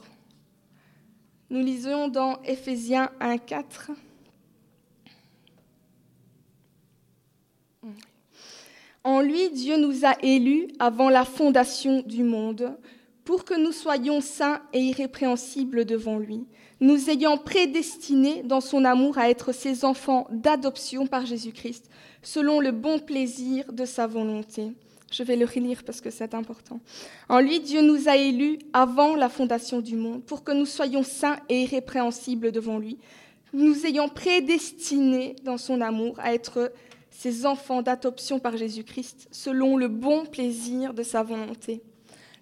Nous lisons dans Éphésiens 1, 4. En lui, Dieu nous a élus avant la fondation du monde pour que nous soyons saints et irrépréhensibles devant lui, nous ayant prédestinés dans son amour à être ses enfants d'adoption par Jésus-Christ, selon le bon plaisir de sa volonté. Je vais le relire parce que c'est important. En lui, Dieu nous a élus avant la fondation du monde pour que nous soyons saints et irrépréhensibles devant lui, nous ayant prédestinés dans son amour à être ses enfants d'adoption par Jésus-Christ, selon le bon plaisir de sa volonté.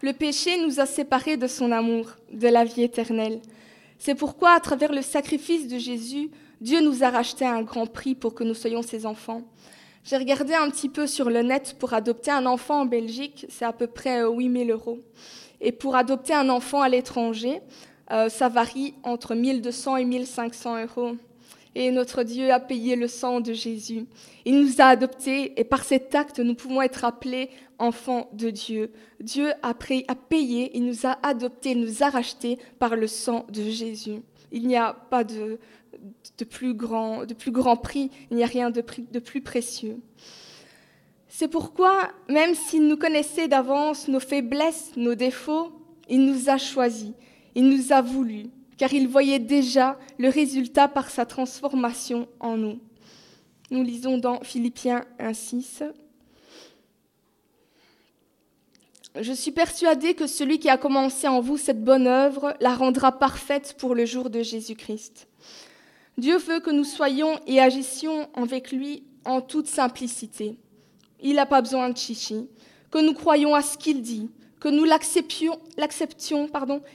Le péché nous a séparés de son amour, de la vie éternelle. C'est pourquoi, à travers le sacrifice de Jésus, Dieu nous a racheté un grand prix pour que nous soyons ses enfants. J'ai regardé un petit peu sur le net pour adopter un enfant en Belgique, c'est à peu près 8000 euros. Et pour adopter un enfant à l'étranger, euh, ça varie entre 1200 et 1500 euros et notre Dieu a payé le sang de Jésus. Il nous a adoptés et par cet acte, nous pouvons être appelés enfants de Dieu. Dieu a, payé, il nous a adoptés, il nous a rachetés par le sang de Jésus. Il n'y a pas de, plus grand, prix, il n'y a rien de, de plus précieux. C'est pourquoi, même s'il nous connaissait d'avance nos faiblesses, nos défauts, il nous a choisis, il nous a voulu, car il voyait déjà le résultat par sa transformation en nous. Nous lisons dans Philippiens 1.6. Je suis persuadée que celui qui a commencé en vous cette bonne œuvre la rendra parfaite pour le jour de Jésus-Christ. Dieu veut que nous soyons et agissions avec lui en toute simplicité. Il n'a pas besoin de chichi, que nous croyions à ce qu'il dit, que nous l'acceptions,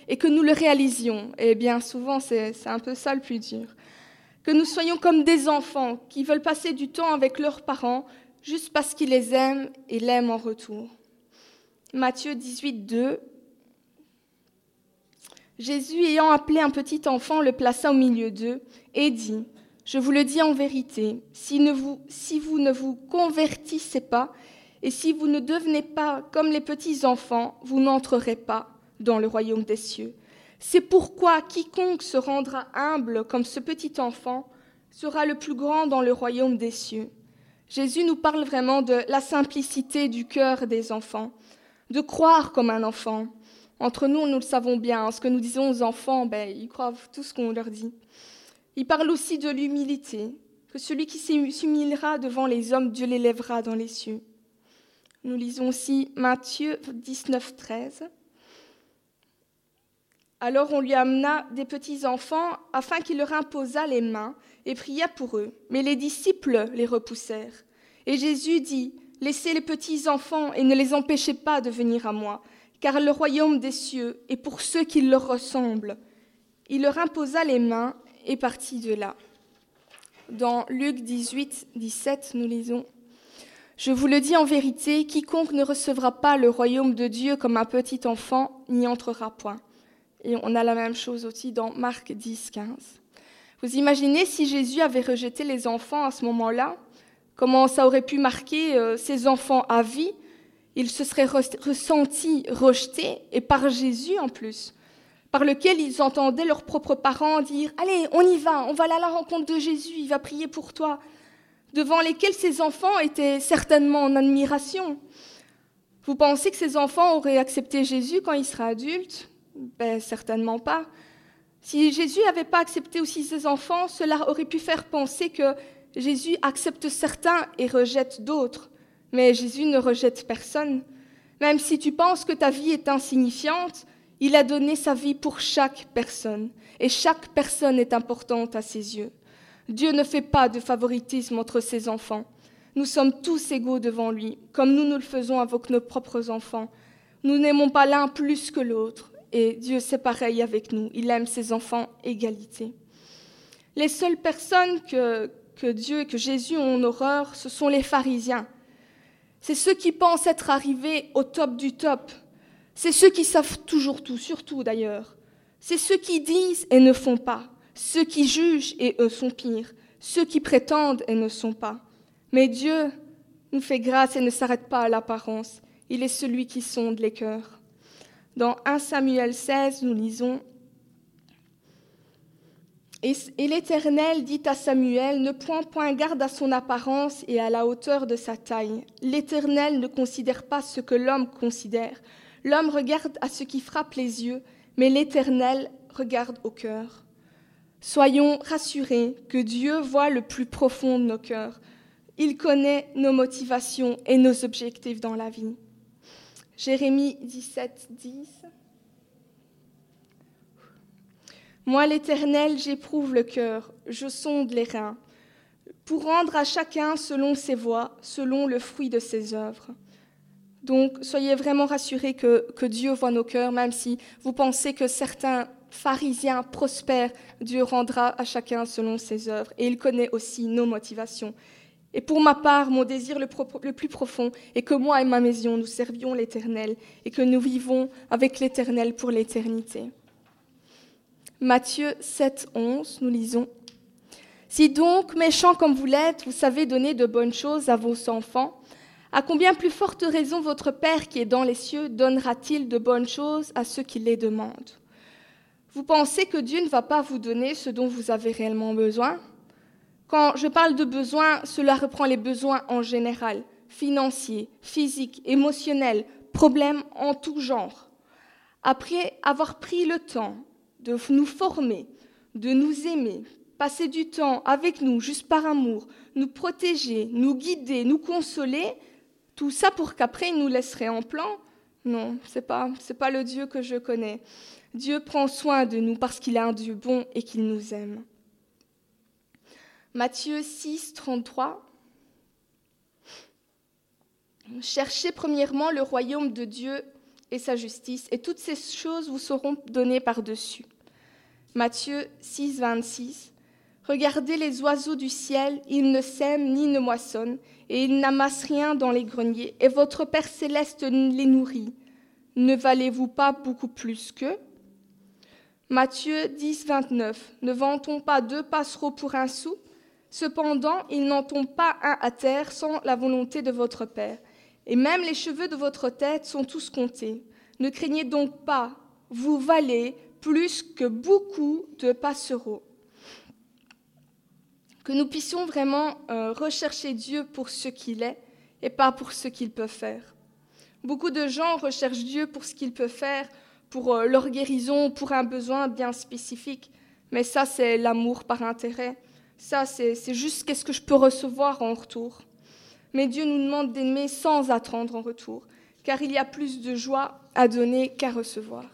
et que nous le réalisions. Et bien souvent, c'est, un peu ça le plus dur. Que nous soyons comme des enfants qui veulent passer du temps avec leurs parents juste parce qu'ils les aiment et l'aiment en retour. Matthieu 18, 2. Jésus, ayant appelé un petit enfant, le plaça au milieu d'eux et dit Je vous le dis en vérité, si vous ne vous convertissez pas et si vous ne devenez pas comme les petits enfants, vous n'entrerez pas dans le royaume des cieux. C'est pourquoi quiconque se rendra humble comme ce petit enfant sera le plus grand dans le royaume des cieux. Jésus nous parle vraiment de la simplicité du cœur des enfants, de croire comme un enfant. Entre nous, nous le savons bien, ce que nous disons aux enfants, ben, ils croient tout ce qu'on leur dit. Il parle aussi de l'humilité, que celui qui s'humiliera devant les hommes, Dieu l'élèvera dans les cieux. Nous lisons aussi Matthieu 19, 13. Alors on lui amena des petits enfants afin qu'il leur imposât les mains et pria pour eux. Mais les disciples les repoussèrent. Et Jésus dit Laissez les petits enfants et ne les empêchez pas de venir à moi, car le royaume des cieux est pour ceux qui leur ressemblent. Il leur imposa les mains et partit de là. Dans Luc 18, 17, nous lisons Je vous le dis en vérité, quiconque ne recevra pas le royaume de Dieu comme un petit enfant n'y entrera point. Et on a la même chose aussi dans Marc 10, 15. Vous imaginez si Jésus avait rejeté les enfants à ce moment-là, comment ça aurait pu marquer euh, ses enfants à vie? Ils se seraient ressentis rejetés, et par Jésus en plus, par lequel ils entendaient leurs propres parents dire Allez, on y va, on va aller à la rencontre de Jésus, il va prier pour toi, devant lesquels ces enfants étaient certainement en admiration. Vous pensez que ces enfants auraient accepté Jésus quand il sera adulte ben, certainement pas. Si Jésus n'avait pas accepté aussi ses enfants, cela aurait pu faire penser que Jésus accepte certains et rejette d'autres. Mais Jésus ne rejette personne. Même si tu penses que ta vie est insignifiante, il a donné sa vie pour chaque personne. Et chaque personne est importante à ses yeux. Dieu ne fait pas de favoritisme entre ses enfants. Nous sommes tous égaux devant lui, comme nous nous le faisons avec nos propres enfants. Nous n'aimons pas l'un plus que l'autre. Et Dieu, c'est pareil avec nous. Il aime ses enfants égalité. Les seules personnes que, que Dieu et que Jésus ont en horreur, ce sont les pharisiens. C'est ceux qui pensent être arrivés au top du top. C'est ceux qui savent toujours tout, surtout d'ailleurs. C'est ceux qui disent et ne font pas. Ceux qui jugent et eux sont pires. Ceux qui prétendent et ne sont pas. Mais Dieu nous fait grâce et ne s'arrête pas à l'apparence. Il est celui qui sonde les cœurs. Dans 1 Samuel 16, nous lisons Et, l'Éternel dit à Samuel Ne point point garde à son apparence et à la hauteur de sa taille. L'Éternel ne considère pas ce que l'homme considère. L'homme regarde à ce qui frappe les yeux, mais l'Éternel regarde au cœur. Soyons rassurés que Dieu voit le plus profond de nos cœurs. Il connaît nos motivations et nos objectifs dans la vie. Jérémie 17, 10. Moi, l'Éternel, j'éprouve le cœur, je sonde les reins, pour rendre à chacun selon ses voies, selon le fruit de ses œuvres. Donc, soyez vraiment rassurés que, que Dieu voit nos cœurs, même si vous pensez que certains pharisiens prospèrent, Dieu rendra à chacun selon ses œuvres, et il connaît aussi nos motivations. Et pour ma part, mon désir le, plus profond est que moi et ma maison, nous servions l'Éternel et que nous vivons avec l'Éternel pour l'éternité. Matthieu 7, 11, nous lisons. Si donc, méchants comme vous l'êtes, vous savez donner de bonnes choses à vos enfants, à combien plus forte raison votre Père qui est dans les cieux donnera-t-il de bonnes choses à ceux qui les demandent? Vous pensez que Dieu ne va pas vous donner ce dont vous avez réellement besoin? Quand je parle de besoins, cela reprend les besoins en général, financiers, physiques, émotionnels, problèmes en tout genre. Après avoir pris le temps de nous former, de nous aimer, passer du temps avec nous juste par amour, nous protéger, nous guider, nous consoler, tout ça pour qu'après il nous laisserait en plan Non, c'est pas c'est pas le Dieu que je connais. Dieu prend soin de nous parce qu'il est un Dieu bon et qu'il nous aime. Matthieu 6, 33. Cherchez premièrement le royaume de Dieu et sa justice, et toutes ces choses vous seront données par-dessus. Matthieu 6, 26. Regardez les oiseaux du ciel, ils ne sèment ni ne moissonnent, et ils n'amassent rien dans les greniers, et votre Père céleste les nourrit. Ne valez-vous pas beaucoup plus qu'eux? Matthieu 10, 29. Ne vend-on pas deux passereaux pour un sou? Cependant, il n'en tombe pas un à terre sans la volonté de votre Père. Et même les cheveux de votre tête sont tous comptés. Ne craignez donc pas, vous valez plus que beaucoup de passereaux que nous puissions vraiment euh, rechercher Dieu pour ce qu'il est et pas pour ce qu'il peut faire. Beaucoup de gens recherchent Dieu pour ce qu'il peut faire, pour euh, leur guérison, pour un besoin bien spécifique, mais ça c'est l'amour par intérêt. Ça c'est juste qu'est-ce que je peux recevoir en retour. Mais Dieu nous demande d'aimer sans attendre en retour, car il y a plus de joie à donner qu'à recevoir.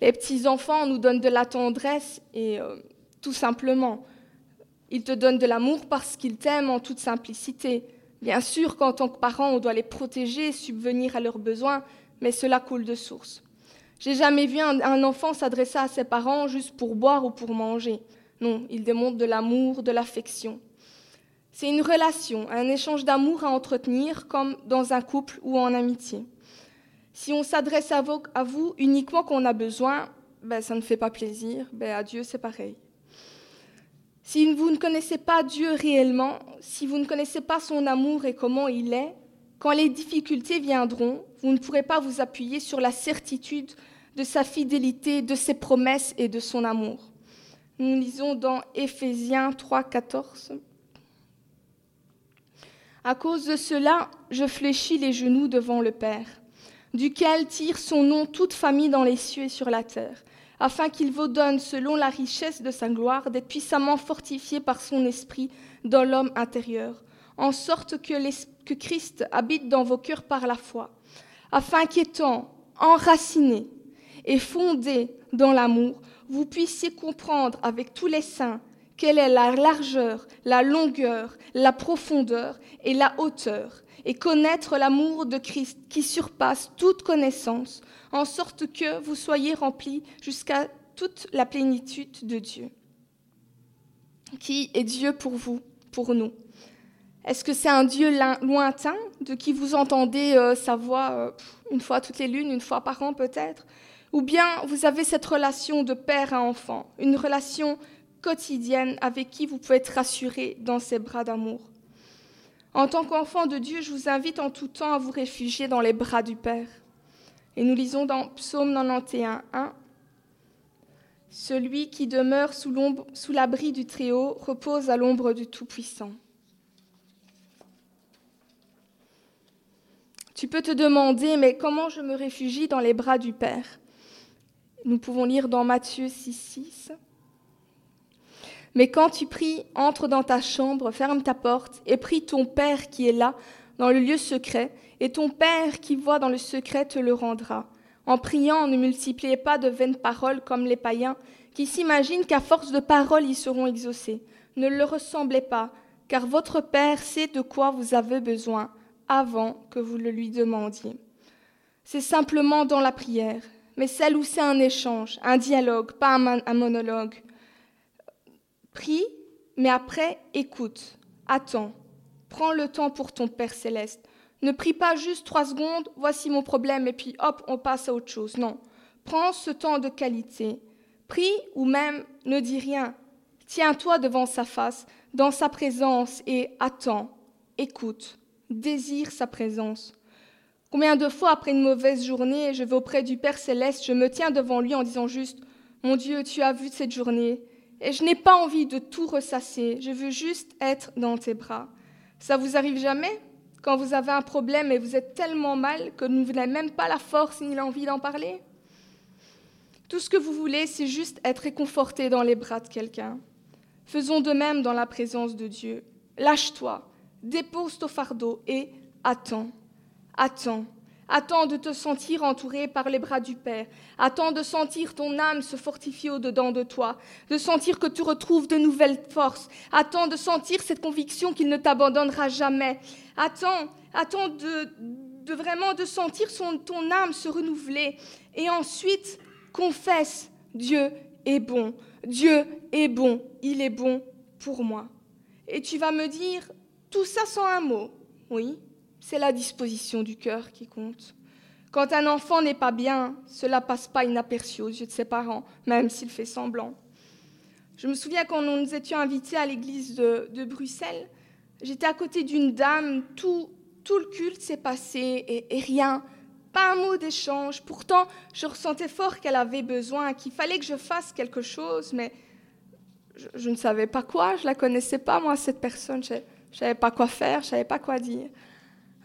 Les petits-enfants nous donnent de la tendresse et euh, tout simplement, ils te donnent de l'amour parce qu'ils t'aiment en toute simplicité. Bien sûr qu'en tant que parent, on doit les protéger, subvenir à leurs besoins, mais cela coule de source. J'ai jamais vu un, enfant s'adresser à ses parents juste pour boire ou pour manger. Non, il démontre de l'amour, de l'affection. C'est une relation, un échange d'amour à entretenir comme dans un couple ou en amitié. Si on s'adresse à vous, uniquement quand on a besoin, ben, ça ne fait pas plaisir. Ben, à Dieu, c'est pareil. Si vous ne connaissez pas Dieu réellement, si vous ne connaissez pas son amour et comment il est, quand les difficultés viendront, vous ne pourrez pas vous appuyer sur la certitude de sa fidélité, de ses promesses et de son amour. Nous lisons dans Éphésiens 3, 14. À cause de cela, je fléchis les genoux devant le Père, duquel tire son nom toute famille dans les cieux et sur la terre afin qu'il vous donne, selon la richesse de sa gloire, d'être puissamment fortifié par son esprit dans l'homme intérieur, en sorte que, que Christ habite dans vos cœurs par la foi, afin qu'étant enraciné et fondé dans l'amour, vous puissiez comprendre avec tous les saints quelle est la largeur, la longueur, la profondeur et la hauteur, et connaître l'amour de Christ qui surpasse toute connaissance, en sorte que vous soyez remplis jusqu'à toute la plénitude de Dieu. Qui est Dieu pour vous, pour nous? Est-ce que c'est un Dieu lointain de qui vous entendez euh, sa voix euh, une fois toutes les lunes, une fois par an peut-être? Ou bien vous avez cette relation de père à enfant, une relation quotidienne avec qui vous pouvez être rassuré dans ses bras d'amour En tant qu'enfant de Dieu, je vous invite en tout temps à vous réfugier dans les bras du Père. Et nous lisons dans Psaume 91, 1. Celui qui demeure sous l'abri du Très-Haut repose à l'ombre du Tout-Puissant. Tu peux te demander, mais comment je me réfugie dans les bras du Père? Nous pouvons lire dans Matthieu 6, 6. Mais quand tu pries, entre dans ta chambre, ferme ta porte et prie ton Père qui est là, dans le lieu secret, et ton Père qui voit dans le secret te le rendra. En priant, ne multipliez pas de vaines paroles comme les païens, qui s'imaginent qu'à force de paroles ils seront exaucés. Ne le ressemblez pas, car votre Père sait de quoi vous avez besoin avant que vous le lui demandiez. C'est simplement dans la prière, mais celle où c'est un échange, un dialogue, pas un, monologue. Prie, mais après, écoute, attends, prends le temps pour ton Père céleste. Ne prie pas juste trois secondes, voici mon problème, et puis hop, on passe à autre chose. Non, prends ce temps de qualité. Prie ou même ne dis rien. Tiens-toi devant sa face, dans sa présence, et attends, écoute, désire sa présence. Combien de fois, après une mauvaise journée, je vais auprès du Père céleste, je me tiens devant lui en disant juste Mon Dieu, tu as vu cette journée, et je n'ai pas envie de tout ressasser, je veux juste être dans tes bras. Ça vous arrive jamais? Quand vous avez un problème et vous êtes tellement mal que vous n'avez même pas la force ni l'envie d'en parler? Tout ce que vous voulez, c'est juste être réconforté dans les bras de quelqu'un. Faisons de même dans la présence de Dieu. Lâche-toi, dépose ton fardeau et attends. Attends. Attends de te sentir entouré par les bras du Père. Attends de sentir ton âme se fortifier au-dedans de toi, de sentir que tu retrouves de nouvelles forces. Attends de sentir cette conviction qu'il ne t'abandonnera jamais. Attends, attends de, vraiment de sentir ton âme se renouveler. Et ensuite, confesse, Dieu est bon. Dieu est bon. Il est bon pour moi. Et tu vas me dire, tout ça sans un mot. Oui, c'est la disposition du cœur qui compte. Quand un enfant n'est pas bien, cela passe pas inaperçu aux yeux de ses parents, même s'il fait semblant. Je me souviens quand nous étions invités à l'église de, Bruxelles, j'étais à côté d'une dame, tout, tout le culte s'est passé et, rien, pas un mot d'échange. Pourtant, je ressentais fort qu'elle avait besoin, qu'il fallait que je fasse quelque chose, mais je, je, ne savais pas quoi, je la connaissais pas, moi, cette personne, je ne savais pas quoi faire, je ne savais pas quoi dire.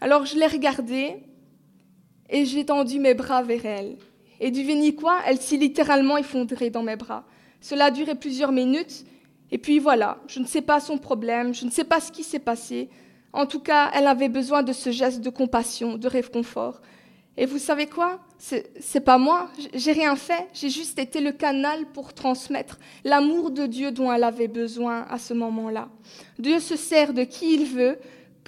Alors je l'ai regardée et j'ai tendu mes bras vers elle. Et devinez quoi? Elle s'est littéralement effondrée dans mes bras. Cela a duré plusieurs minutes. Et puis voilà, je ne sais pas son problème, je ne sais pas ce qui s'est passé. En tout cas, elle avait besoin de ce geste de compassion, de réconfort. Et vous savez quoi? C'est pas moi, j'ai rien fait, j'ai juste été le canal pour transmettre l'amour de Dieu dont elle avait besoin à ce moment-là. Dieu se sert de qui il veut,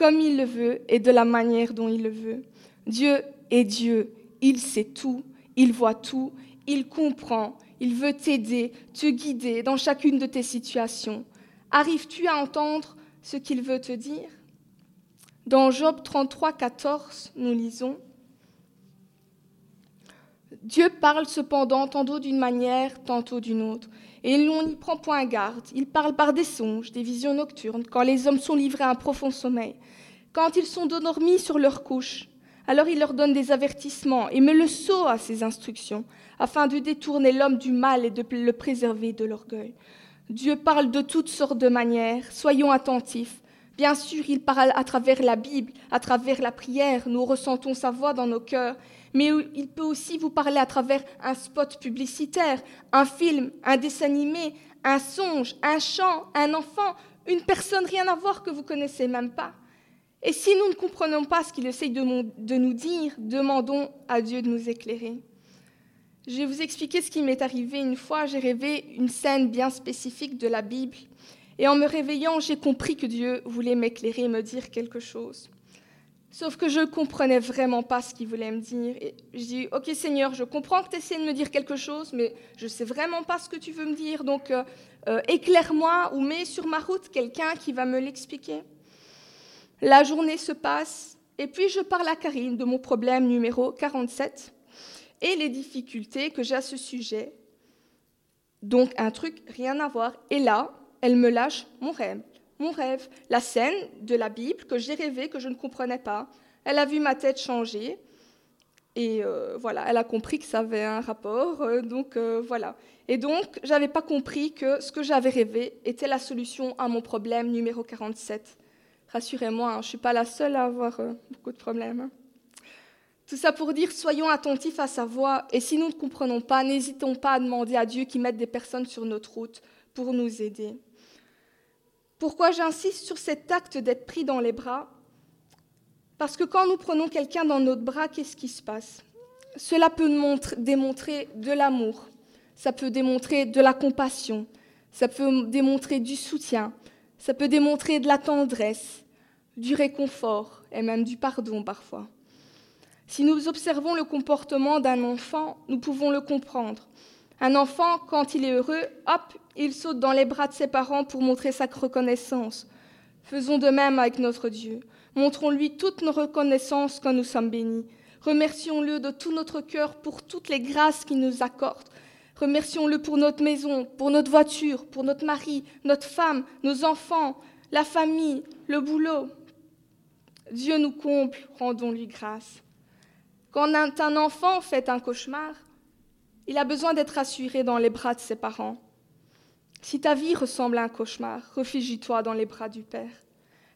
comme il le veut et de la manière dont il le veut. Dieu est Dieu, il sait tout, il voit tout, il comprend, il veut t'aider, te guider dans chacune de tes situations. Arrives-tu à entendre ce qu'il veut te dire? Dans Job 33, 14, nous lisons Dieu parle cependant tantôt d'une manière, tantôt d'une autre. Et l'on n'y prend point garde. Il parle par des songes, des visions nocturnes, quand les hommes sont livrés à un profond sommeil. Quand ils sont endormis sur leur couche, alors il leur donne des avertissements et met le sceau à ses instructions, afin de détourner l'homme du mal et de le préserver de l'orgueil. Dieu parle de toutes sortes de manières, soyons attentifs. Bien sûr, il parle à travers la Bible, à travers la prière, nous ressentons sa voix dans nos cœurs, mais il peut aussi vous parler à travers un spot publicitaire, un film, un dessin animé, un songe, un chant, un enfant, une personne rien à voir que vous connaissez même pas. Et si nous ne comprenons pas ce qu'il essaye de, nous dire, demandons à Dieu de nous éclairer. Je vais vous expliquer ce qui m'est arrivé une fois. J'ai rêvé une scène bien spécifique de la Bible. Et en me réveillant, j'ai compris que Dieu voulait m'éclairer et me dire quelque chose. Sauf que je ne comprenais vraiment pas ce qu'il voulait me dire. Et je dis, ok Seigneur, je comprends que tu essaies de me dire quelque chose, mais je ne sais vraiment pas ce que tu veux me dire. Donc euh, euh, éclaire-moi ou mets sur ma route quelqu'un qui va me l'expliquer. La journée se passe et puis je parle à Karine de mon problème numéro 47 et les difficultés que j'ai à ce sujet. Donc un truc rien à voir. Et là, elle me lâche mon rêve mon rêve, la scène de la Bible que j'ai rêvé, que je ne comprenais pas. Elle a vu ma tête changer et euh, voilà, elle a compris que ça avait un rapport. Euh, donc euh, voilà. Et donc, j'avais pas compris que ce que j'avais rêvé était la solution à mon problème numéro 47. Rassurez-moi, hein, je ne suis pas la seule à avoir beaucoup de problèmes. Hein. Tout ça pour dire, soyons attentifs à sa voix, et si nous ne comprenons pas, n'hésitons pas à demander à Dieu qu'il mette des personnes sur notre route pour nous aider. Pourquoi j'insiste sur cet acte d'être pris dans les bras? Parce que quand nous prenons quelqu'un dans notre bras, qu'est-ce qui se passe? Cela peut démontrer de l'amour, ça peut démontrer de la compassion, ça peut démontrer du soutien, ça peut démontrer de la tendresse, du réconfort et même du pardon parfois. Si nous observons le comportement d'un enfant, nous pouvons le comprendre. Un enfant, quand il est heureux, hop, il saute dans les bras de ses parents pour montrer sa reconnaissance. Faisons de même avec notre Dieu. Montrons-lui toute nos reconnaissances quand nous sommes bénis. Remercions-le de tout notre cœur pour toutes les grâces qu'il nous accorde. Remercions-le pour notre maison, pour notre voiture, pour notre mari, notre femme, nos enfants, la famille, le boulot. Dieu nous comble, rendons-lui grâce. Quand un enfant fait un cauchemar, il a besoin d'être assuré dans les bras de ses parents. Si ta vie ressemble à un cauchemar, réfugie-toi dans les bras du Père.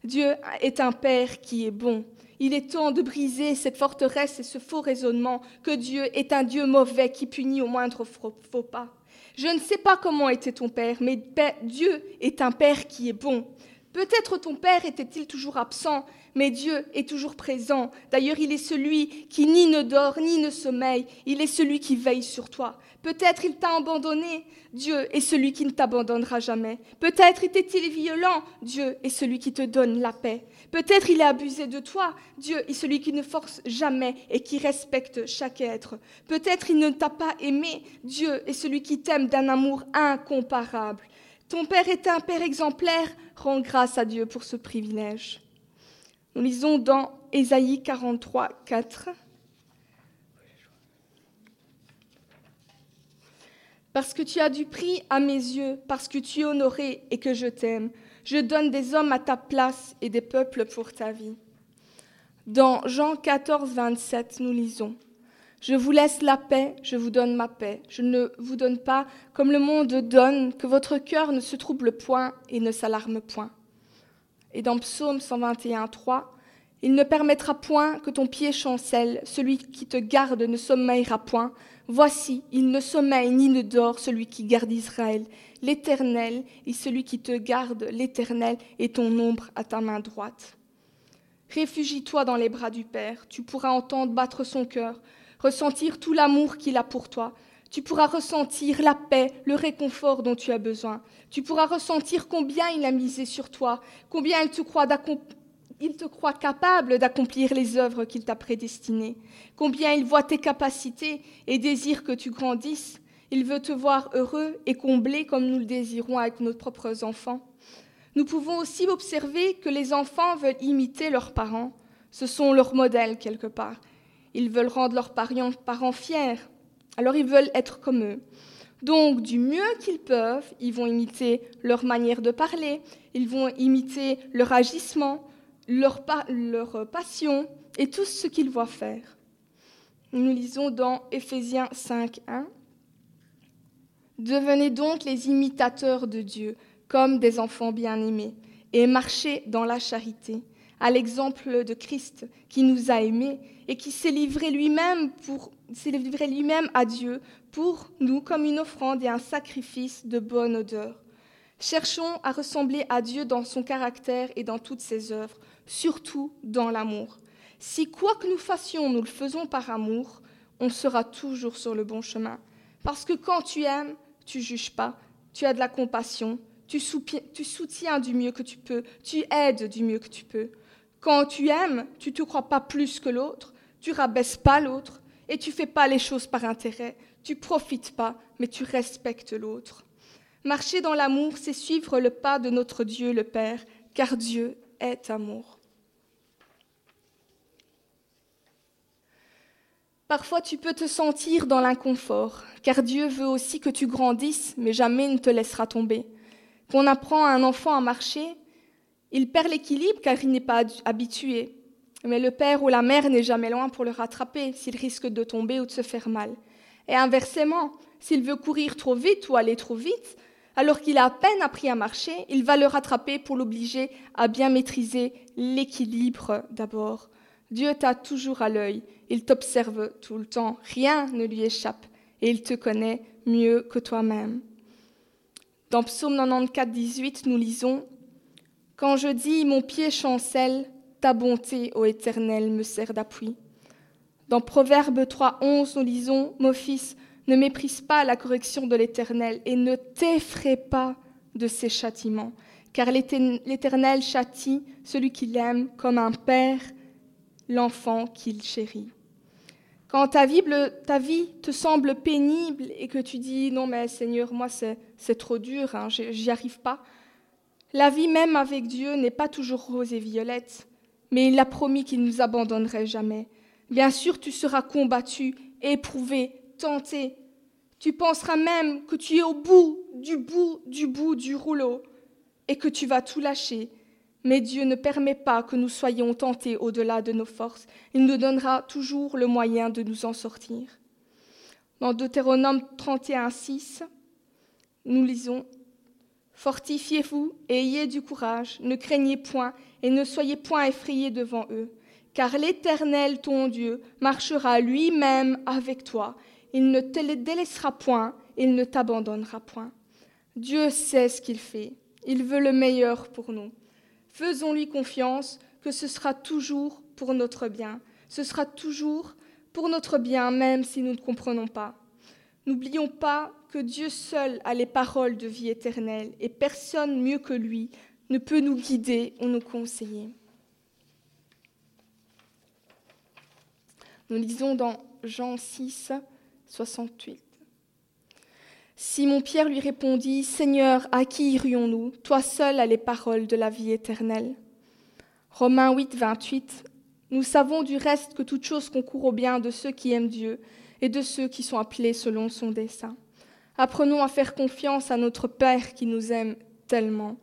Dieu est un Père qui est bon. Il est temps de briser cette forteresse et ce faux raisonnement que Dieu est un Dieu mauvais qui punit au moindre faux pas. Je ne sais pas comment était ton Père, mais Dieu est un Père qui est bon. Peut-être ton Père était-il toujours absent, mais Dieu est toujours présent. D'ailleurs, il est celui qui ni ne dort ni ne sommeille, il est celui qui veille sur toi. Peut-être il t'a abandonné, Dieu est celui qui ne t'abandonnera jamais. Peut-être était-il violent, Dieu est celui qui te donne la paix. Peut-être il a abusé de toi, Dieu est celui qui ne force jamais et qui respecte chaque être. Peut-être il ne t'a pas aimé, Dieu est celui qui t'aime d'un amour incomparable. Ton Père est un Père exemplaire, rends grâce à Dieu pour ce privilège. Nous lisons dans Ésaïe 43, 4. Parce que tu as du prix à mes yeux, parce que tu es honoré et que je t'aime, je donne des hommes à ta place et des peuples pour ta vie. Dans Jean 14, 27, nous lisons Je vous laisse la paix, je vous donne ma paix. Je ne vous donne pas comme le monde donne, que votre cœur ne se trouble point et ne s'alarme point. Et dans Psaume 121, 3, Il ne permettra point que ton pied chancelle, celui qui te garde ne sommeillera point. Voici, il ne sommeille ni ne dort celui qui garde Israël. L'Éternel est celui qui te garde, l'Éternel est ton ombre à ta main droite. Réfugie-toi dans les bras du Père, tu pourras entendre battre son cœur, ressentir tout l'amour qu'il a pour toi, tu pourras ressentir la paix, le réconfort dont tu as besoin. Tu pourras ressentir combien il a misé sur toi, combien il te croit, capable d'accomplir les œuvres qu'il t'a prédestinées, combien il voit tes capacités et désire que tu grandisses. Il veut te voir heureux et comblé comme nous le désirons avec nos propres enfants. Nous pouvons aussi observer que les enfants veulent imiter leurs parents. Ce sont leurs modèles quelque part. Ils veulent rendre leurs parents fiers, alors ils veulent être comme eux. Donc, du mieux qu'ils peuvent, ils vont imiter leur manière de parler, ils vont imiter leur agissement, leur, leur passion et tout ce qu'ils voient faire. Nous lisons dans Éphésiens 5, 1. Devenez donc les imitateurs de Dieu, comme des enfants bien-aimés, et marchez dans la charité, à l'exemple de Christ, qui nous a aimés et qui s'est livré lui-même à Dieu pour nous comme une offrande et un sacrifice de bonne odeur. Cherchons à ressembler à Dieu dans son caractère et dans toutes ses œuvres, surtout dans l'amour. Si quoi que nous fassions, nous le faisons par amour, on sera toujours sur le bon chemin. Parce que quand tu aimes, tu juges pas, tu as de la compassion, tu, soutiens du mieux que tu peux, tu aides du mieux que tu peux. Quand tu aimes, tu ne te crois pas plus que l'autre, tu rabaisses pas l'autre, et tu fais pas les choses par intérêt, tu profites pas, mais tu respectes l'autre. Marcher dans l'amour, c'est suivre le pas de notre Dieu le Père, car Dieu est amour. Parfois tu peux te sentir dans l'inconfort, car Dieu veut aussi que tu grandisses, mais jamais ne te laissera tomber. Quand on apprend à un enfant à marcher, il perd l'équilibre car il n'est pas habitué. Mais le père ou la mère n'est jamais loin pour le rattraper s'il risque de tomber ou de se faire mal. Et inversement, s'il veut courir trop vite ou aller trop vite, alors qu'il a à peine appris à marcher, il va le rattraper pour l'obliger à bien maîtriser l'équilibre d'abord. Dieu t'a toujours à l'œil, il t'observe tout le temps, rien ne lui échappe, et il te connaît mieux que toi-même. Dans Psaume 94, 18, nous lisons Quand je dis mon pied chancelle, ta bonté, ô Éternel, me sert d'appui. Dans Proverbe 3, 11, nous lisons Mon fils, ne méprise pas la correction de l'Éternel et ne t'effraie pas de ses châtiments, car l'Éternel châtie celui qui l'aime comme un père l'enfant qu'il chérit. Quand ta vie, te semble pénible et que tu dis non mais Seigneur, moi c'est trop dur, hein, j'y arrive pas, la vie même avec Dieu n'est pas toujours rose et violette mais il a promis qu'il ne nous abandonnerait jamais. Bien sûr, tu seras combattu, éprouvé, tenté. Tu penseras même que tu es au bout du bout du bout du rouleau et que tu vas tout lâcher. Mais Dieu ne permet pas que nous soyons tentés au-delà de nos forces. Il nous donnera toujours le moyen de nous en sortir. Dans Deutéronome 31, 6, nous lisons Fortifiez-vous et ayez du courage, ne craignez point et ne soyez point effrayés devant eux, car l'Éternel, ton Dieu, marchera lui-même avec toi. Il ne te délaissera point, il ne t'abandonnera point. Dieu sait ce qu'il fait, il veut le meilleur pour nous. Faisons-lui confiance que ce sera toujours pour notre bien, ce sera toujours pour notre bien, même si nous ne comprenons pas. N'oublions pas que Dieu seul a les paroles de vie éternelle et personne mieux que lui ne peut nous guider ou nous conseiller. Nous lisons dans Jean 6, 68. Simon-Pierre lui répondit, Seigneur, à qui irions-nous Toi seul as les paroles de la vie éternelle? Romains 8, 28. Nous savons du reste que toute chose concourt au bien de ceux qui aiment Dieu et de ceux qui sont appelés selon son dessein. Apprenons à faire confiance à notre Père qui nous aime tellement.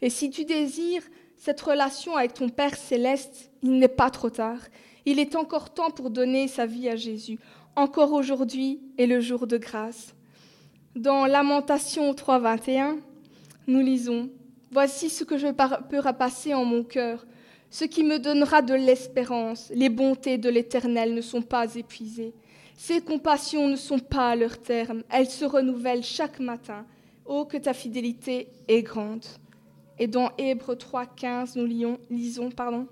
Et si tu désires cette relation avec ton Père céleste, il n'est pas trop tard. Il est encore temps pour donner sa vie à Jésus. Encore aujourd'hui est le jour de grâce. Dans Lamentation 3.21, nous lisons Voici ce que je peux rapasser en mon cœur, ce qui me donnera de l'espérance. Les bontés de l'Éternel ne sont pas épuisées. Ses compassions ne sont pas à leur terme, elles se renouvellent chaque matin. Oh, que ta fidélité est grande. Et dans Hébreux 3.15, nous lisons, pardon,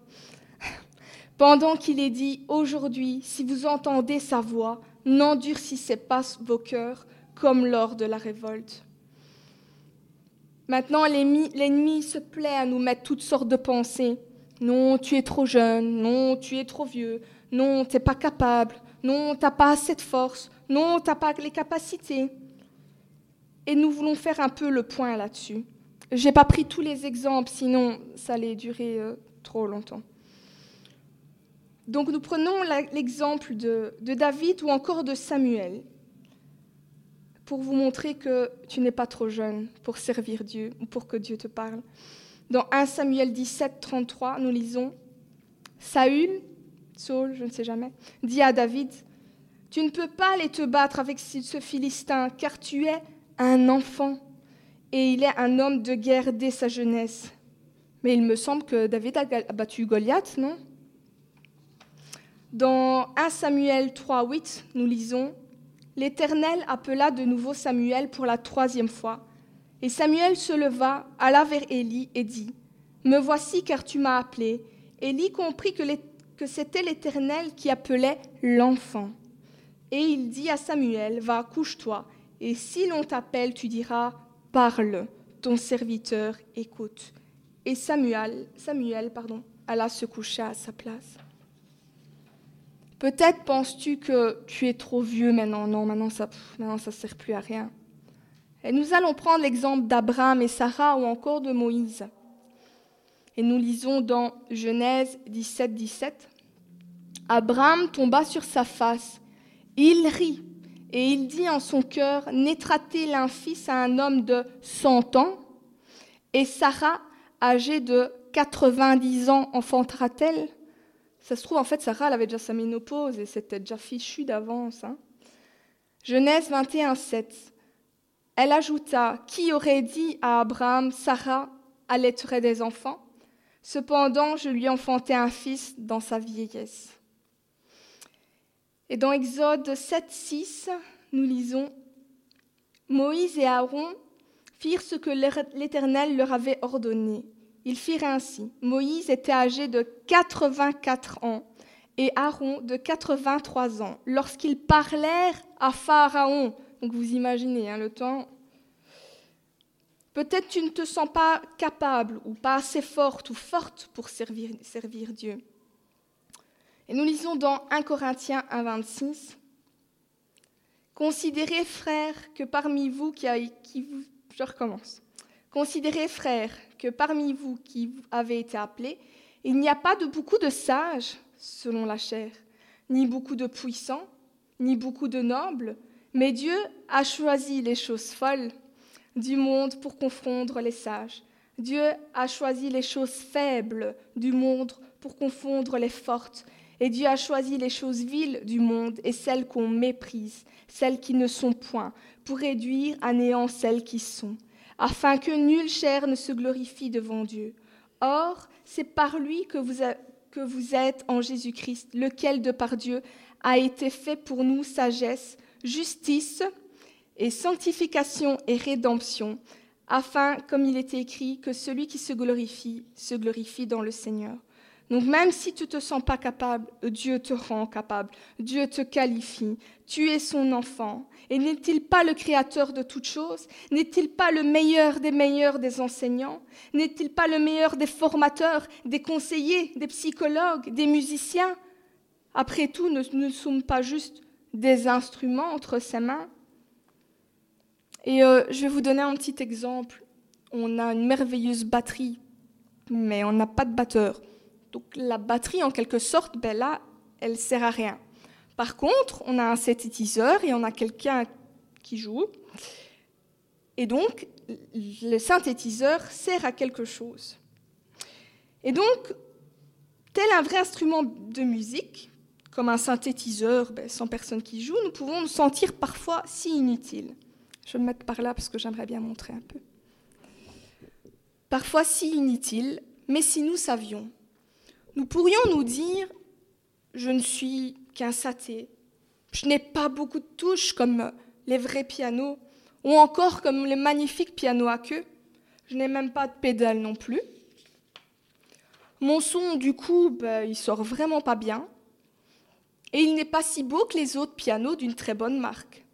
pendant qu'il est dit Aujourd'hui, si vous entendez sa voix, n'endurcissez pas vos cœurs comme lors de la révolte. Maintenant, l'ennemi se plaît à nous mettre toutes sortes de pensées. Non, tu es trop jeune. Non, tu es trop vieux. Non, tu n'es pas capable. Non, tu n'as pas assez de force. Non, tu n'as pas les capacités. Et nous voulons faire un peu le point là-dessus. Je n'ai pas pris tous les exemples, sinon ça allait durer euh, trop longtemps. Donc nous prenons l'exemple de David ou encore de Samuel pour vous montrer que tu n'es pas trop jeune pour servir Dieu ou pour que Dieu te parle. Dans 1 Samuel 17, 33, nous lisons Saül, Saul, je ne sais jamais, dit à David Tu ne peux pas aller te battre avec ce Philistin, car tu es un enfant et il est un homme de guerre dès sa jeunesse. Mais il me semble que David a battu Goliath, non? Dans 1 Samuel 3, 8, nous lisons L'Éternel appela de nouveau Samuel pour la troisième fois. Et Samuel se leva, alla vers Élie et dit Me voici car tu m'as appelé. Élie comprit que, c'était l'Éternel qui appelait l'enfant. Et il dit à Samuel Va, couche-toi, et si l'on t'appelle, tu diras Parle, ton serviteur écoute. Et Samuel, Samuel alla se coucher à sa place. Peut-être penses-tu que tu es trop vieux maintenant. Non, maintenant ça ne ça sert plus à rien. Et nous allons prendre l'exemple d'Abraham et Sarah ou encore de Moïse. Et nous lisons dans Genèse 17, 17. Abraham tomba sur sa face. Il rit et il dit en son cœur Naîtra-t-il un fils à un homme de 100 ans Et Sarah, âgée de 90 ans, enfantera-t-elle? Ça se trouve, en fait, Sarah, avait déjà sa ménopause et c'était déjà fichu d'avance. Hein. Genèse 21, 7. Elle ajouta Qui aurait dit à Abraham, Sarah allaiterait des enfants? Cependant, je lui enfantai un fils dans sa vieillesse. Et dans Exode 7, 6, nous lisons Moïse et Aaron firent ce que l'Éternel leur avait ordonné. Ils firent ainsi. Moïse était âgé de 84 ans et Aaron de 83 ans lorsqu'ils parlèrent à Pharaon. Donc vous imaginez hein, le temps. Peut-être tu ne te sens pas capable ou pas assez forte ou forte pour servir, Dieu. Et nous lisons dans 1 Corinthiens 1, 26. Considérez, frères, que parmi vous qui vous, je recommence. Considérez, frères, que parmi vous qui avez été appelés, il n'y a pas de beaucoup de sages selon la chair, ni beaucoup de puissants, ni beaucoup de nobles, mais Dieu a choisi les choses folles du monde pour confondre les sages. Dieu a choisi les choses faibles du monde pour confondre les fortes. Et Dieu a choisi les choses viles du monde et celles qu'on méprise, celles qui ne sont point, pour réduire à néant celles qui sont afin que nulle chair ne se glorifie devant Dieu. Or, c'est par lui que vous, que vous êtes en Jésus-Christ, lequel de par Dieu a été fait pour nous sagesse, justice et sanctification et rédemption, afin, comme il est écrit, que celui qui se glorifie se glorifie dans le Seigneur. Donc même si tu ne te sens pas capable, Dieu te rend capable, Dieu te qualifie, tu es son enfant. Et n'est-il pas le créateur de toutes choses? N'est-il pas le meilleur des meilleurs des enseignants? N'est-il pas le meilleur des formateurs, des conseillers, des psychologues, des musiciens? Après tout, nous ne sommes pas juste des instruments entre ses mains. Et euh, je vais vous donner un petit exemple. On a une merveilleuse batterie, mais on n'a pas de batteur. Donc la batterie, en quelque sorte, ben là, elle sert à rien. Par contre, on a un synthétiseur et on a quelqu'un qui joue. Et donc, le synthétiseur sert à quelque chose. Et donc, tel un vrai instrument de musique, comme un synthétiseur ben, sans personne qui joue, nous pouvons nous sentir parfois si inutiles. Je vais me mettre par là parce que j'aimerais bien montrer un peu. Parfois si inutiles, mais si nous savions nous pourrions nous dire, je ne suis qu'un saté, je n'ai pas beaucoup de touches comme les vrais pianos, ou encore comme les magnifiques pianos à queue, je n'ai même pas de pédale non plus. Mon son, du coup, ben, il sort vraiment pas bien, et il n'est pas si beau que les autres pianos d'une très bonne marque.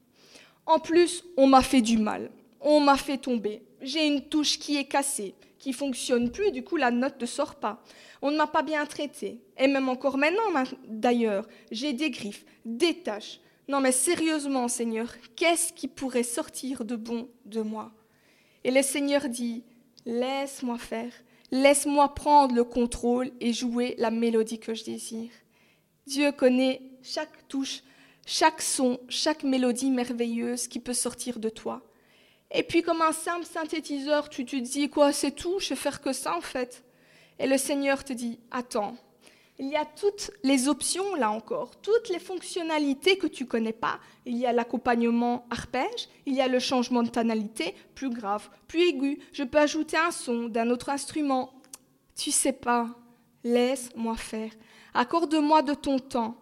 En plus, on m'a fait du mal, on m'a fait tomber, j'ai une touche qui est cassée, qui fonctionne plus, du coup la note ne sort pas. On ne m'a pas bien traité. Et même encore maintenant, d'ailleurs, j'ai des griffes, des taches. Non mais sérieusement, Seigneur, qu'est-ce qui pourrait sortir de bon de moi? Et le Seigneur dit, laisse-moi faire, laisse-moi prendre le contrôle et jouer la mélodie que je désire. Dieu connaît chaque touche, chaque son, chaque mélodie merveilleuse qui peut sortir de toi. Et puis comme un simple synthétiseur, tu te dis quoi, c'est tout, je vais faire que ça en fait. Et le Seigneur te dit, attends, il y a toutes les options là encore, toutes les fonctionnalités que tu connais pas. Il y a l'accompagnement arpège, il y a le changement de tonalité, plus grave, plus aigu. Je peux ajouter un son d'un autre instrument. Tu sais pas, laisse-moi faire. Accorde-moi de ton temps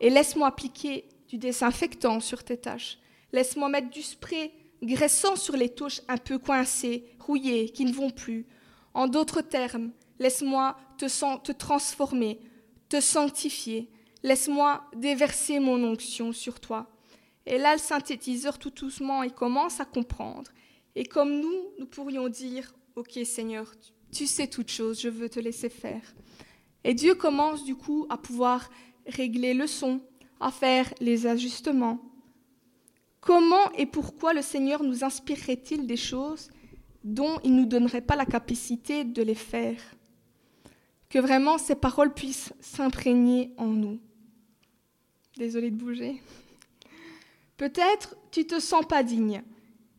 et laisse-moi appliquer du désinfectant sur tes tâches. Laisse-moi mettre du spray graissant sur les touches un peu coincées, rouillées, qui ne vont plus. En d'autres termes, laisse-moi te, te transformer, te sanctifier, laisse-moi déverser mon onction sur toi. Et là, le synthétiseur, tout doucement, il commence à comprendre. Et comme nous, nous pourrions dire, OK Seigneur, tu sais toutes choses, je veux te laisser faire. Et Dieu commence du coup à pouvoir régler le son, à faire les ajustements. Comment et pourquoi le Seigneur nous inspirerait-il des choses dont il ne nous donnerait pas la capacité de les faire? Que vraiment ces paroles puissent s'imprégner en nous. Désolée de bouger. Peut-être tu te sens pas digne.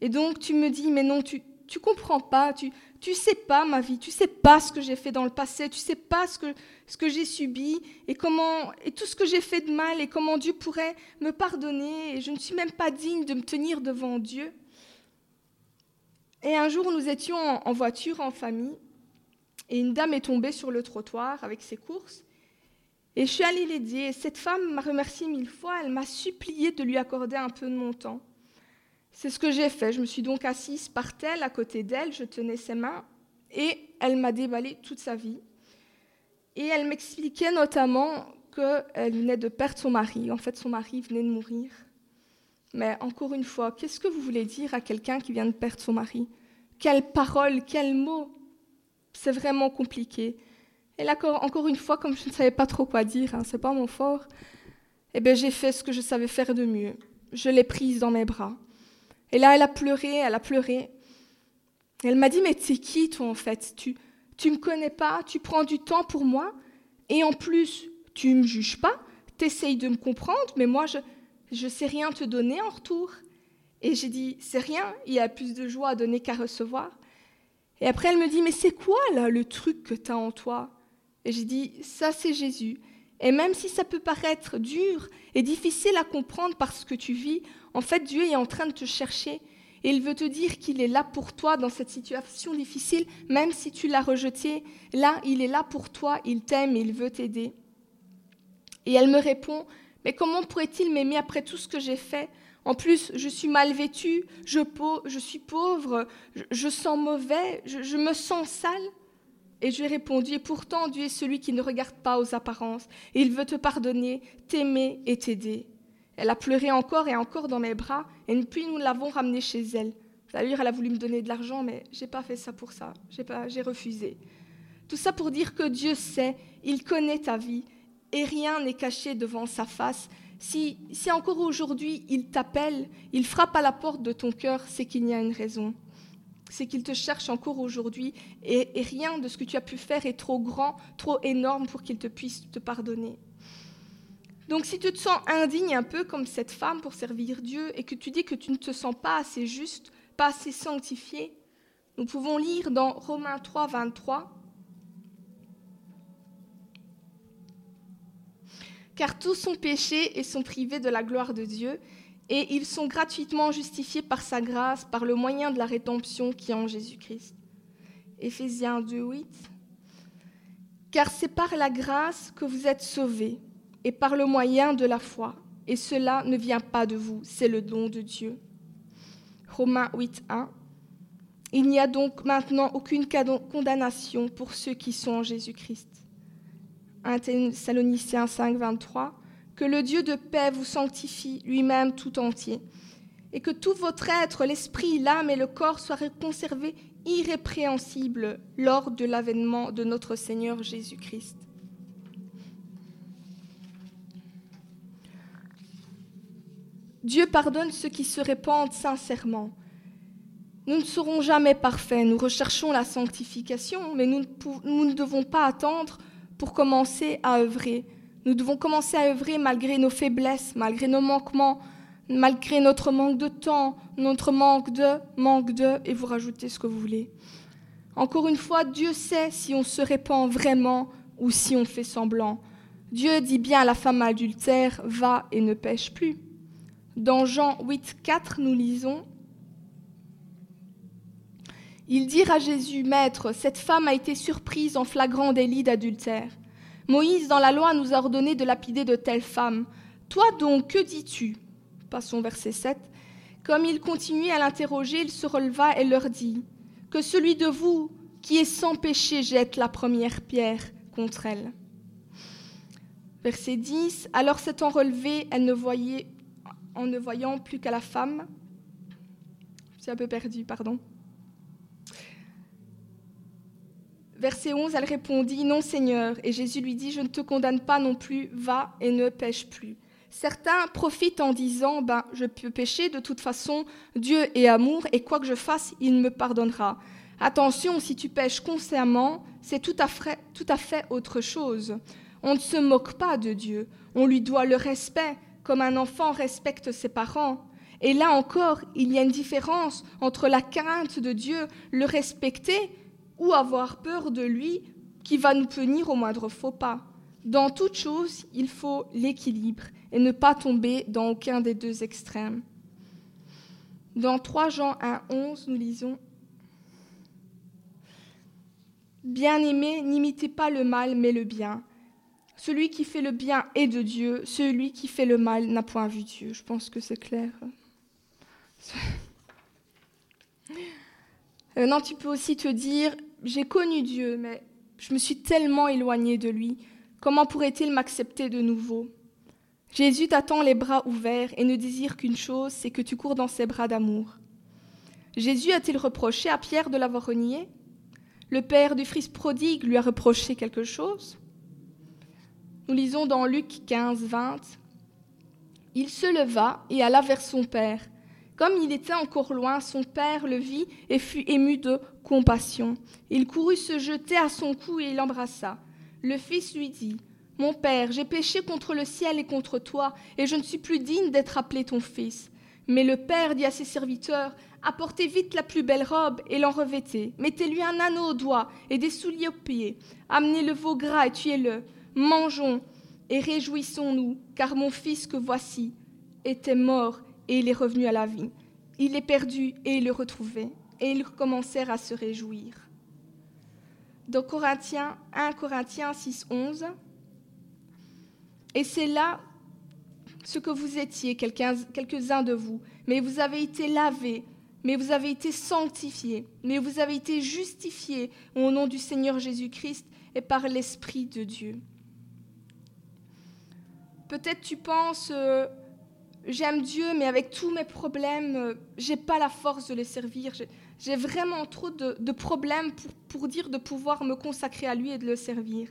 Et donc tu me dis, mais non, tu tu comprends pas, tu tu sais pas ma vie, tu sais pas ce que j'ai fait dans le passé, tu sais pas ce que, ce que j'ai subi et comment et tout ce que j'ai fait de mal et comment Dieu pourrait me pardonner et je ne suis même pas digne de me tenir devant Dieu. Et un jour, nous étions en, voiture en famille et une dame est tombée sur le trottoir avec ses courses et je suis allée l'aider. Et cette femme m'a remercié mille fois, elle m'a supplié de lui accorder un peu de mon temps. C'est ce que j'ai fait. Je me suis donc assise par terre à côté d'elle, je tenais ses mains et elle m'a déballé toute sa vie. Et elle m'expliquait notamment qu'elle venait de perdre son mari. En fait, son mari venait de mourir. Mais encore une fois, qu'est-ce que vous voulez dire à quelqu'un qui vient de perdre son mari? Quelles paroles, quels mots C'est vraiment compliqué. Et là, encore une fois, comme je ne savais pas trop quoi dire, hein, c'est pas mon fort, eh bien, j'ai fait ce que je savais faire de mieux. Je l'ai prise dans mes bras. Et là, elle a pleuré, elle a pleuré. Elle m'a dit, mais tu qui, toi, en fait? Tu tu me connais pas, tu prends du temps pour moi, et en plus, tu me juges pas, tu essayes de me comprendre, mais moi, je ne sais rien te donner en retour. Et j'ai dit, c'est rien, il y a plus de joie à donner qu'à recevoir. Et après, elle me dit, mais c'est quoi, là, le truc que tu as en toi? Et j'ai dit, ça, c'est Jésus. Et même si ça peut paraître dur et difficile à comprendre parce que tu vis, en fait, Dieu est en train de te chercher Et il veut te dire qu'il est là pour toi dans cette situation difficile, même si tu l'as rejeté. Là, il est là pour toi, il t'aime, il veut t'aider. Et elle me répond, mais comment pourrait-il m'aimer après tout ce que j'ai fait? En plus, je suis mal vêtue, je, suis pauvre, je, sens mauvais, je, me sens sale. Et je lui ai répondu, et pourtant Dieu est celui qui ne regarde pas aux apparences, et il veut te pardonner, t'aimer et t'aider. Elle a pleuré encore et encore dans mes bras, et puis nous l'avons ramenée chez elle. D'ailleurs, elle a voulu me donner de l'argent, mais j'ai pas fait ça pour ça, j'ai refusé. Tout ça pour dire que Dieu sait, il connaît ta vie, et rien n'est caché devant sa face. Si, si encore aujourd'hui il t'appelle, il frappe à la porte de ton cœur, c'est qu'il y a une raison. C'est qu'il te cherche encore aujourd'hui et, rien de ce que tu as pu faire est trop grand, trop énorme pour qu'il te puisse te pardonner. Donc si tu te sens indigne un peu comme cette femme pour servir Dieu et que tu dis que tu ne te sens pas assez juste, pas assez sanctifié, nous pouvons lire dans Romains 3, 23. car tous sont péchés et sont privés de la gloire de Dieu, et ils sont gratuitement justifiés par sa grâce, par le moyen de la rédemption qui est en Jésus-Christ. Éphésiens 2, 8. Car c'est par la grâce que vous êtes sauvés, et par le moyen de la foi, et cela ne vient pas de vous, c'est le don de Dieu. Romains 8, 1. Il n'y a donc maintenant aucune condamnation pour ceux qui sont en Jésus-Christ. 1 Thessaloniciens 5, 23, que le Dieu de paix vous sanctifie lui-même tout entier, et que tout votre être, l'esprit, l'âme et le corps soient conservés irrépréhensibles lors de l'avènement de notre Seigneur Jésus-Christ. Dieu pardonne ceux qui se répandent sincèrement. Nous ne serons jamais parfaits, nous recherchons la sanctification, mais nous ne devons pas attendre pour commencer à œuvrer. Nous devons commencer à œuvrer malgré nos faiblesses, malgré nos manquements, malgré notre manque de temps, notre manque de, manque de, et vous rajoutez ce que vous voulez. Encore une fois, Dieu sait si on se répand vraiment ou si on fait semblant. Dieu dit bien à la femme adultère, va et ne pêche plus. Dans Jean 8, 4, nous lisons ils dirent à Jésus, Maître, cette femme a été surprise en flagrant délit d'adultère. Moïse, dans la loi, nous a ordonné de lapider de telles femmes. Toi donc, que dis-tu? Passons verset 7. Comme il continuait à l'interroger, il se releva et leur dit, Que celui de vous qui est sans péché jette la première pierre contre elle. Verset 10. Alors s'étant relevée, elle ne voyait, en ne voyant plus qu'à la femme, c'est un peu perdu, pardon. Verset 11, elle répondit, Non Seigneur. Et Jésus lui dit, Je ne te condamne pas non plus, va et ne pêche plus. Certains profitent en disant, ben, je peux pécher, de toute façon, Dieu est amour, et quoi que je fasse, il me pardonnera. Attention, si tu pêches consciemment, c'est tout à fait autre chose. On ne se moque pas de Dieu, on lui doit le respect, comme un enfant respecte ses parents. Et là encore, il y a une différence entre la crainte de Dieu, le respecter, ou avoir peur de lui qui va nous punir au moindre faux pas. Dans toute chose, il faut l'équilibre et ne pas tomber dans aucun des deux extrêmes. Dans 3 Jean 1, 11, nous lisons Bien-aimés, n'imitez pas le mal, mais le bien. Celui qui fait le bien est de Dieu, celui qui fait le mal n'a point vu Dieu. Je pense que c'est clair. Euh, non, tu peux aussi te dire, j'ai connu Dieu, mais je me suis tellement éloignée de lui. Comment pourrait-il m'accepter de nouveau? Jésus t'attend les bras ouverts et ne désire qu'une chose, c'est que tu cours dans ses bras d'amour. Jésus a-t-il reproché à Pierre de l'avoir renié? Le père du fils prodigue lui a reproché quelque chose? Nous lisons dans Luc 15, 20. Il se leva et alla vers son père. Comme il était encore loin, son père le vit et fut ému de compassion. Il courut se jeter à son cou et l'embrassa. Le fils lui dit Mon père, j'ai péché contre le ciel et contre toi, et je ne suis plus digne d'être appelé ton fils. Mais le père dit à ses serviteurs Apportez vite la plus belle robe et l'en revêtez. Mettez-lui un anneau au doigt et des souliers aux pieds. Amenez le veau gras et tuez-le. Mangeons et réjouissons-nous, car mon fils que voici était mort et il est revenu à la vie. il est perdu et il le retrouvait, et ils commencèrent à se réjouir. Dans Corinthiens 1 Corinthiens 6, 11, et c'est là ce que vous étiez, quelques-uns de vous, mais vous avez été lavés, mais vous avez été sanctifiés, mais vous avez été justifiés au nom du Seigneur Jésus-Christ et par l'Esprit de Dieu. Peut-être tu penses, euh, j'aime Dieu, mais avec tous mes problèmes, euh, j'ai pas la force de les servir. J'ai vraiment trop de, problèmes pour, pour, dire de pouvoir me consacrer à lui et de le servir.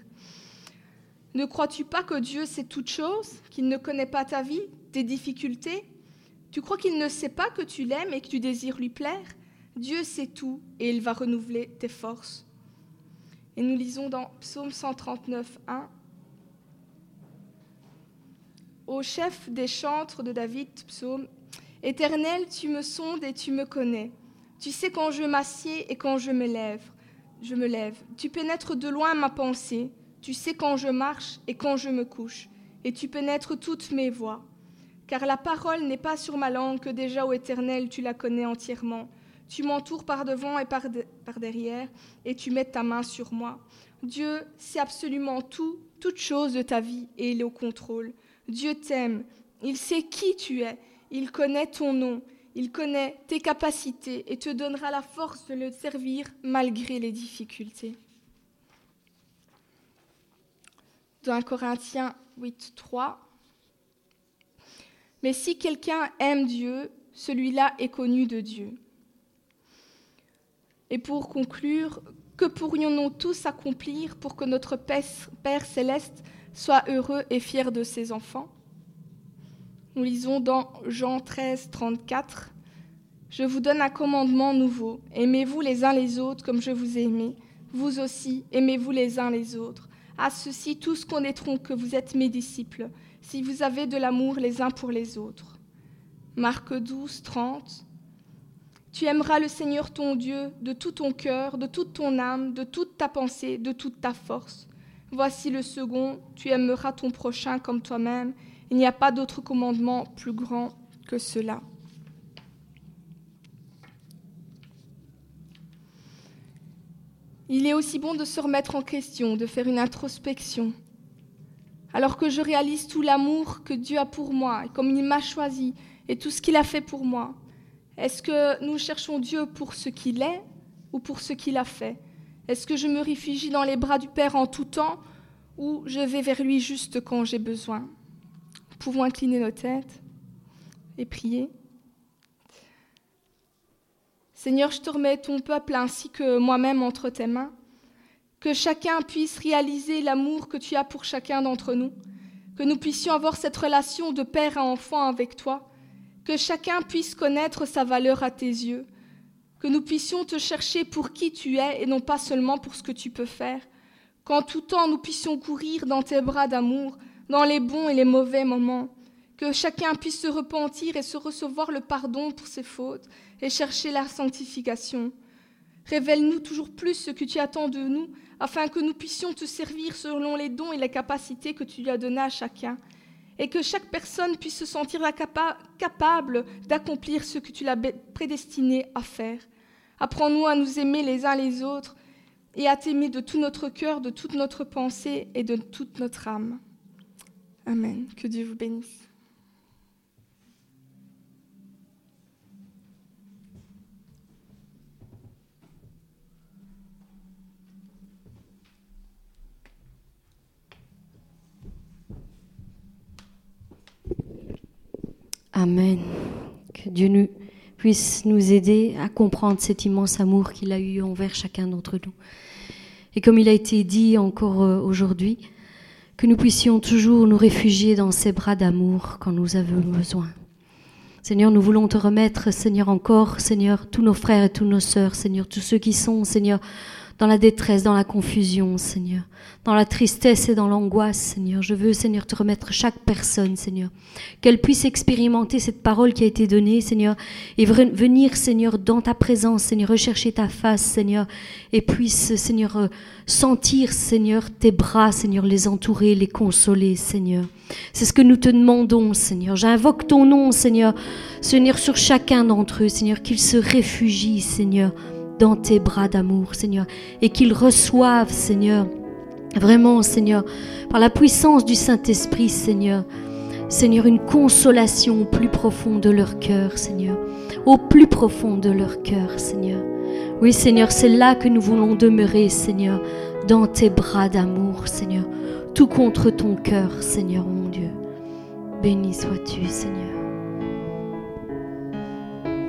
Ne crois-tu pas que Dieu sait toutes choses, qu'il ne connaît pas ta vie, tes difficultés? Tu crois qu'il ne sait pas que tu l'aimes et que tu désires lui plaire? Dieu sait tout et il va renouveler tes forces. Et nous lisons dans Psaume 139, 1. Au chef des chantres de David, psaume Éternel, tu me sondes et tu me connais. Tu sais quand je m'assieds et quand je me lève. Je me lève. Tu pénètres de loin ma pensée. Tu sais quand je marche et quand je me couche. Et tu pénètres toutes mes voies. Car la parole n'est pas sur ma langue que déjà, au Éternel, tu la connais entièrement. Tu m'entoures par devant et par, par derrière, et tu mets ta main sur moi. Dieu sait absolument tout, toute chose de ta vie, et il est au contrôle. Dieu t'aime, il sait qui tu es, il connaît ton nom, il connaît tes capacités et te donnera la force de le servir malgré les difficultés. Dans 1 Corinthiens 8, 3. Mais si quelqu'un aime Dieu, celui-là est connu de Dieu. Et pour conclure, que pourrions-nous tous accomplir pour que notre Père céleste soit heureux et fier de ses enfants Nous lisons dans Jean 13, 34. Je vous donne un commandement nouveau. Aimez-vous les uns les autres comme je vous ai aimé. Vous aussi, aimez-vous les uns les autres. À ceux-ci, tous connaîtront que vous êtes mes disciples, si vous avez de l'amour les uns pour les autres. Marc 12, 30. Tu aimeras le Seigneur ton Dieu de tout ton cœur, de toute ton âme, de toute ta pensée, de toute ta force. Voici le second, tu aimeras ton prochain comme toi-même. Il n'y a pas d'autre commandement plus grand que cela. Il est aussi bon de se remettre en question, de faire une introspection. Alors que je réalise tout l'amour que Dieu a pour moi, et comme il m'a choisi, et tout ce qu'il a fait pour moi, est-ce que nous cherchons Dieu pour ce qu'il est ou pour ce qu'il a fait? Est-ce que je me réfugie dans les bras du Père en tout temps ou je vais vers lui juste quand j'ai besoin? Nous pouvons incliner nos têtes et prier. Seigneur, je te remets ton peuple ainsi que moi-même entre tes mains. Que chacun puisse réaliser l'amour que tu as pour chacun d'entre nous. Que nous puissions avoir cette relation de père à enfant avec toi que chacun puisse connaître sa valeur à tes yeux, que nous puissions te chercher pour qui tu es et non pas seulement pour ce que tu peux faire, qu'en tout temps nous puissions courir dans tes bras d'amour, dans les bons et les mauvais moments, que chacun puisse se repentir et se recevoir le pardon pour ses fautes et chercher la sanctification. Révèle-nous toujours plus ce que tu attends de nous, afin que nous puissions te servir selon les dons et les capacités que tu lui as donnés à chacun et que chaque personne puisse se sentir capable d'accomplir ce que tu l'as prédestiné à faire. Apprends-nous à nous aimer les uns les autres et à t'aimer de tout notre cœur, de toute notre pensée et de toute notre âme. Amen. Que Dieu vous bénisse. Amen. Que Dieu nous, puisse nous aider à comprendre cet immense amour qu'il a eu envers chacun d'entre nous. Et comme il a été dit encore euh, aujourd'hui, que nous puissions toujours nous réfugier dans ses bras d'amour quand nous avons besoin. Seigneur, nous voulons te remettre, Seigneur, encore, Seigneur, tous nos frères et toutes nos sœurs, Seigneur, tous ceux qui sont, Seigneur, dans la détresse, dans la confusion, Seigneur, dans la tristesse et dans l'angoisse, Seigneur. Je veux, Seigneur, te remettre chaque personne, Seigneur, qu'elle puisse expérimenter cette parole qui a été donnée, Seigneur, et venir, Seigneur, dans ta présence, Seigneur, rechercher ta face, Seigneur, et puisse, Seigneur, euh, sentir, Seigneur, tes bras, Seigneur, les entourer, les consoler, Seigneur. C'est ce que nous te demandons, Seigneur. J'invoque ton nom, Seigneur, Seigneur, sur chacun d'entre eux, Seigneur, qu'ils se réfugient, Seigneur, dans tes bras d'amour, Seigneur, et qu'ils reçoivent, Seigneur, vraiment, Seigneur, par la puissance du Saint-Esprit, Seigneur, Seigneur, une consolation au plus profond de leur cœur, Seigneur, au plus profond de leur cœur, Seigneur. Oui, Seigneur, c'est là que nous voulons demeurer, Seigneur, dans tes bras d'amour, Seigneur, tout contre ton cœur, Seigneur mon Dieu. Béni sois-tu, Seigneur.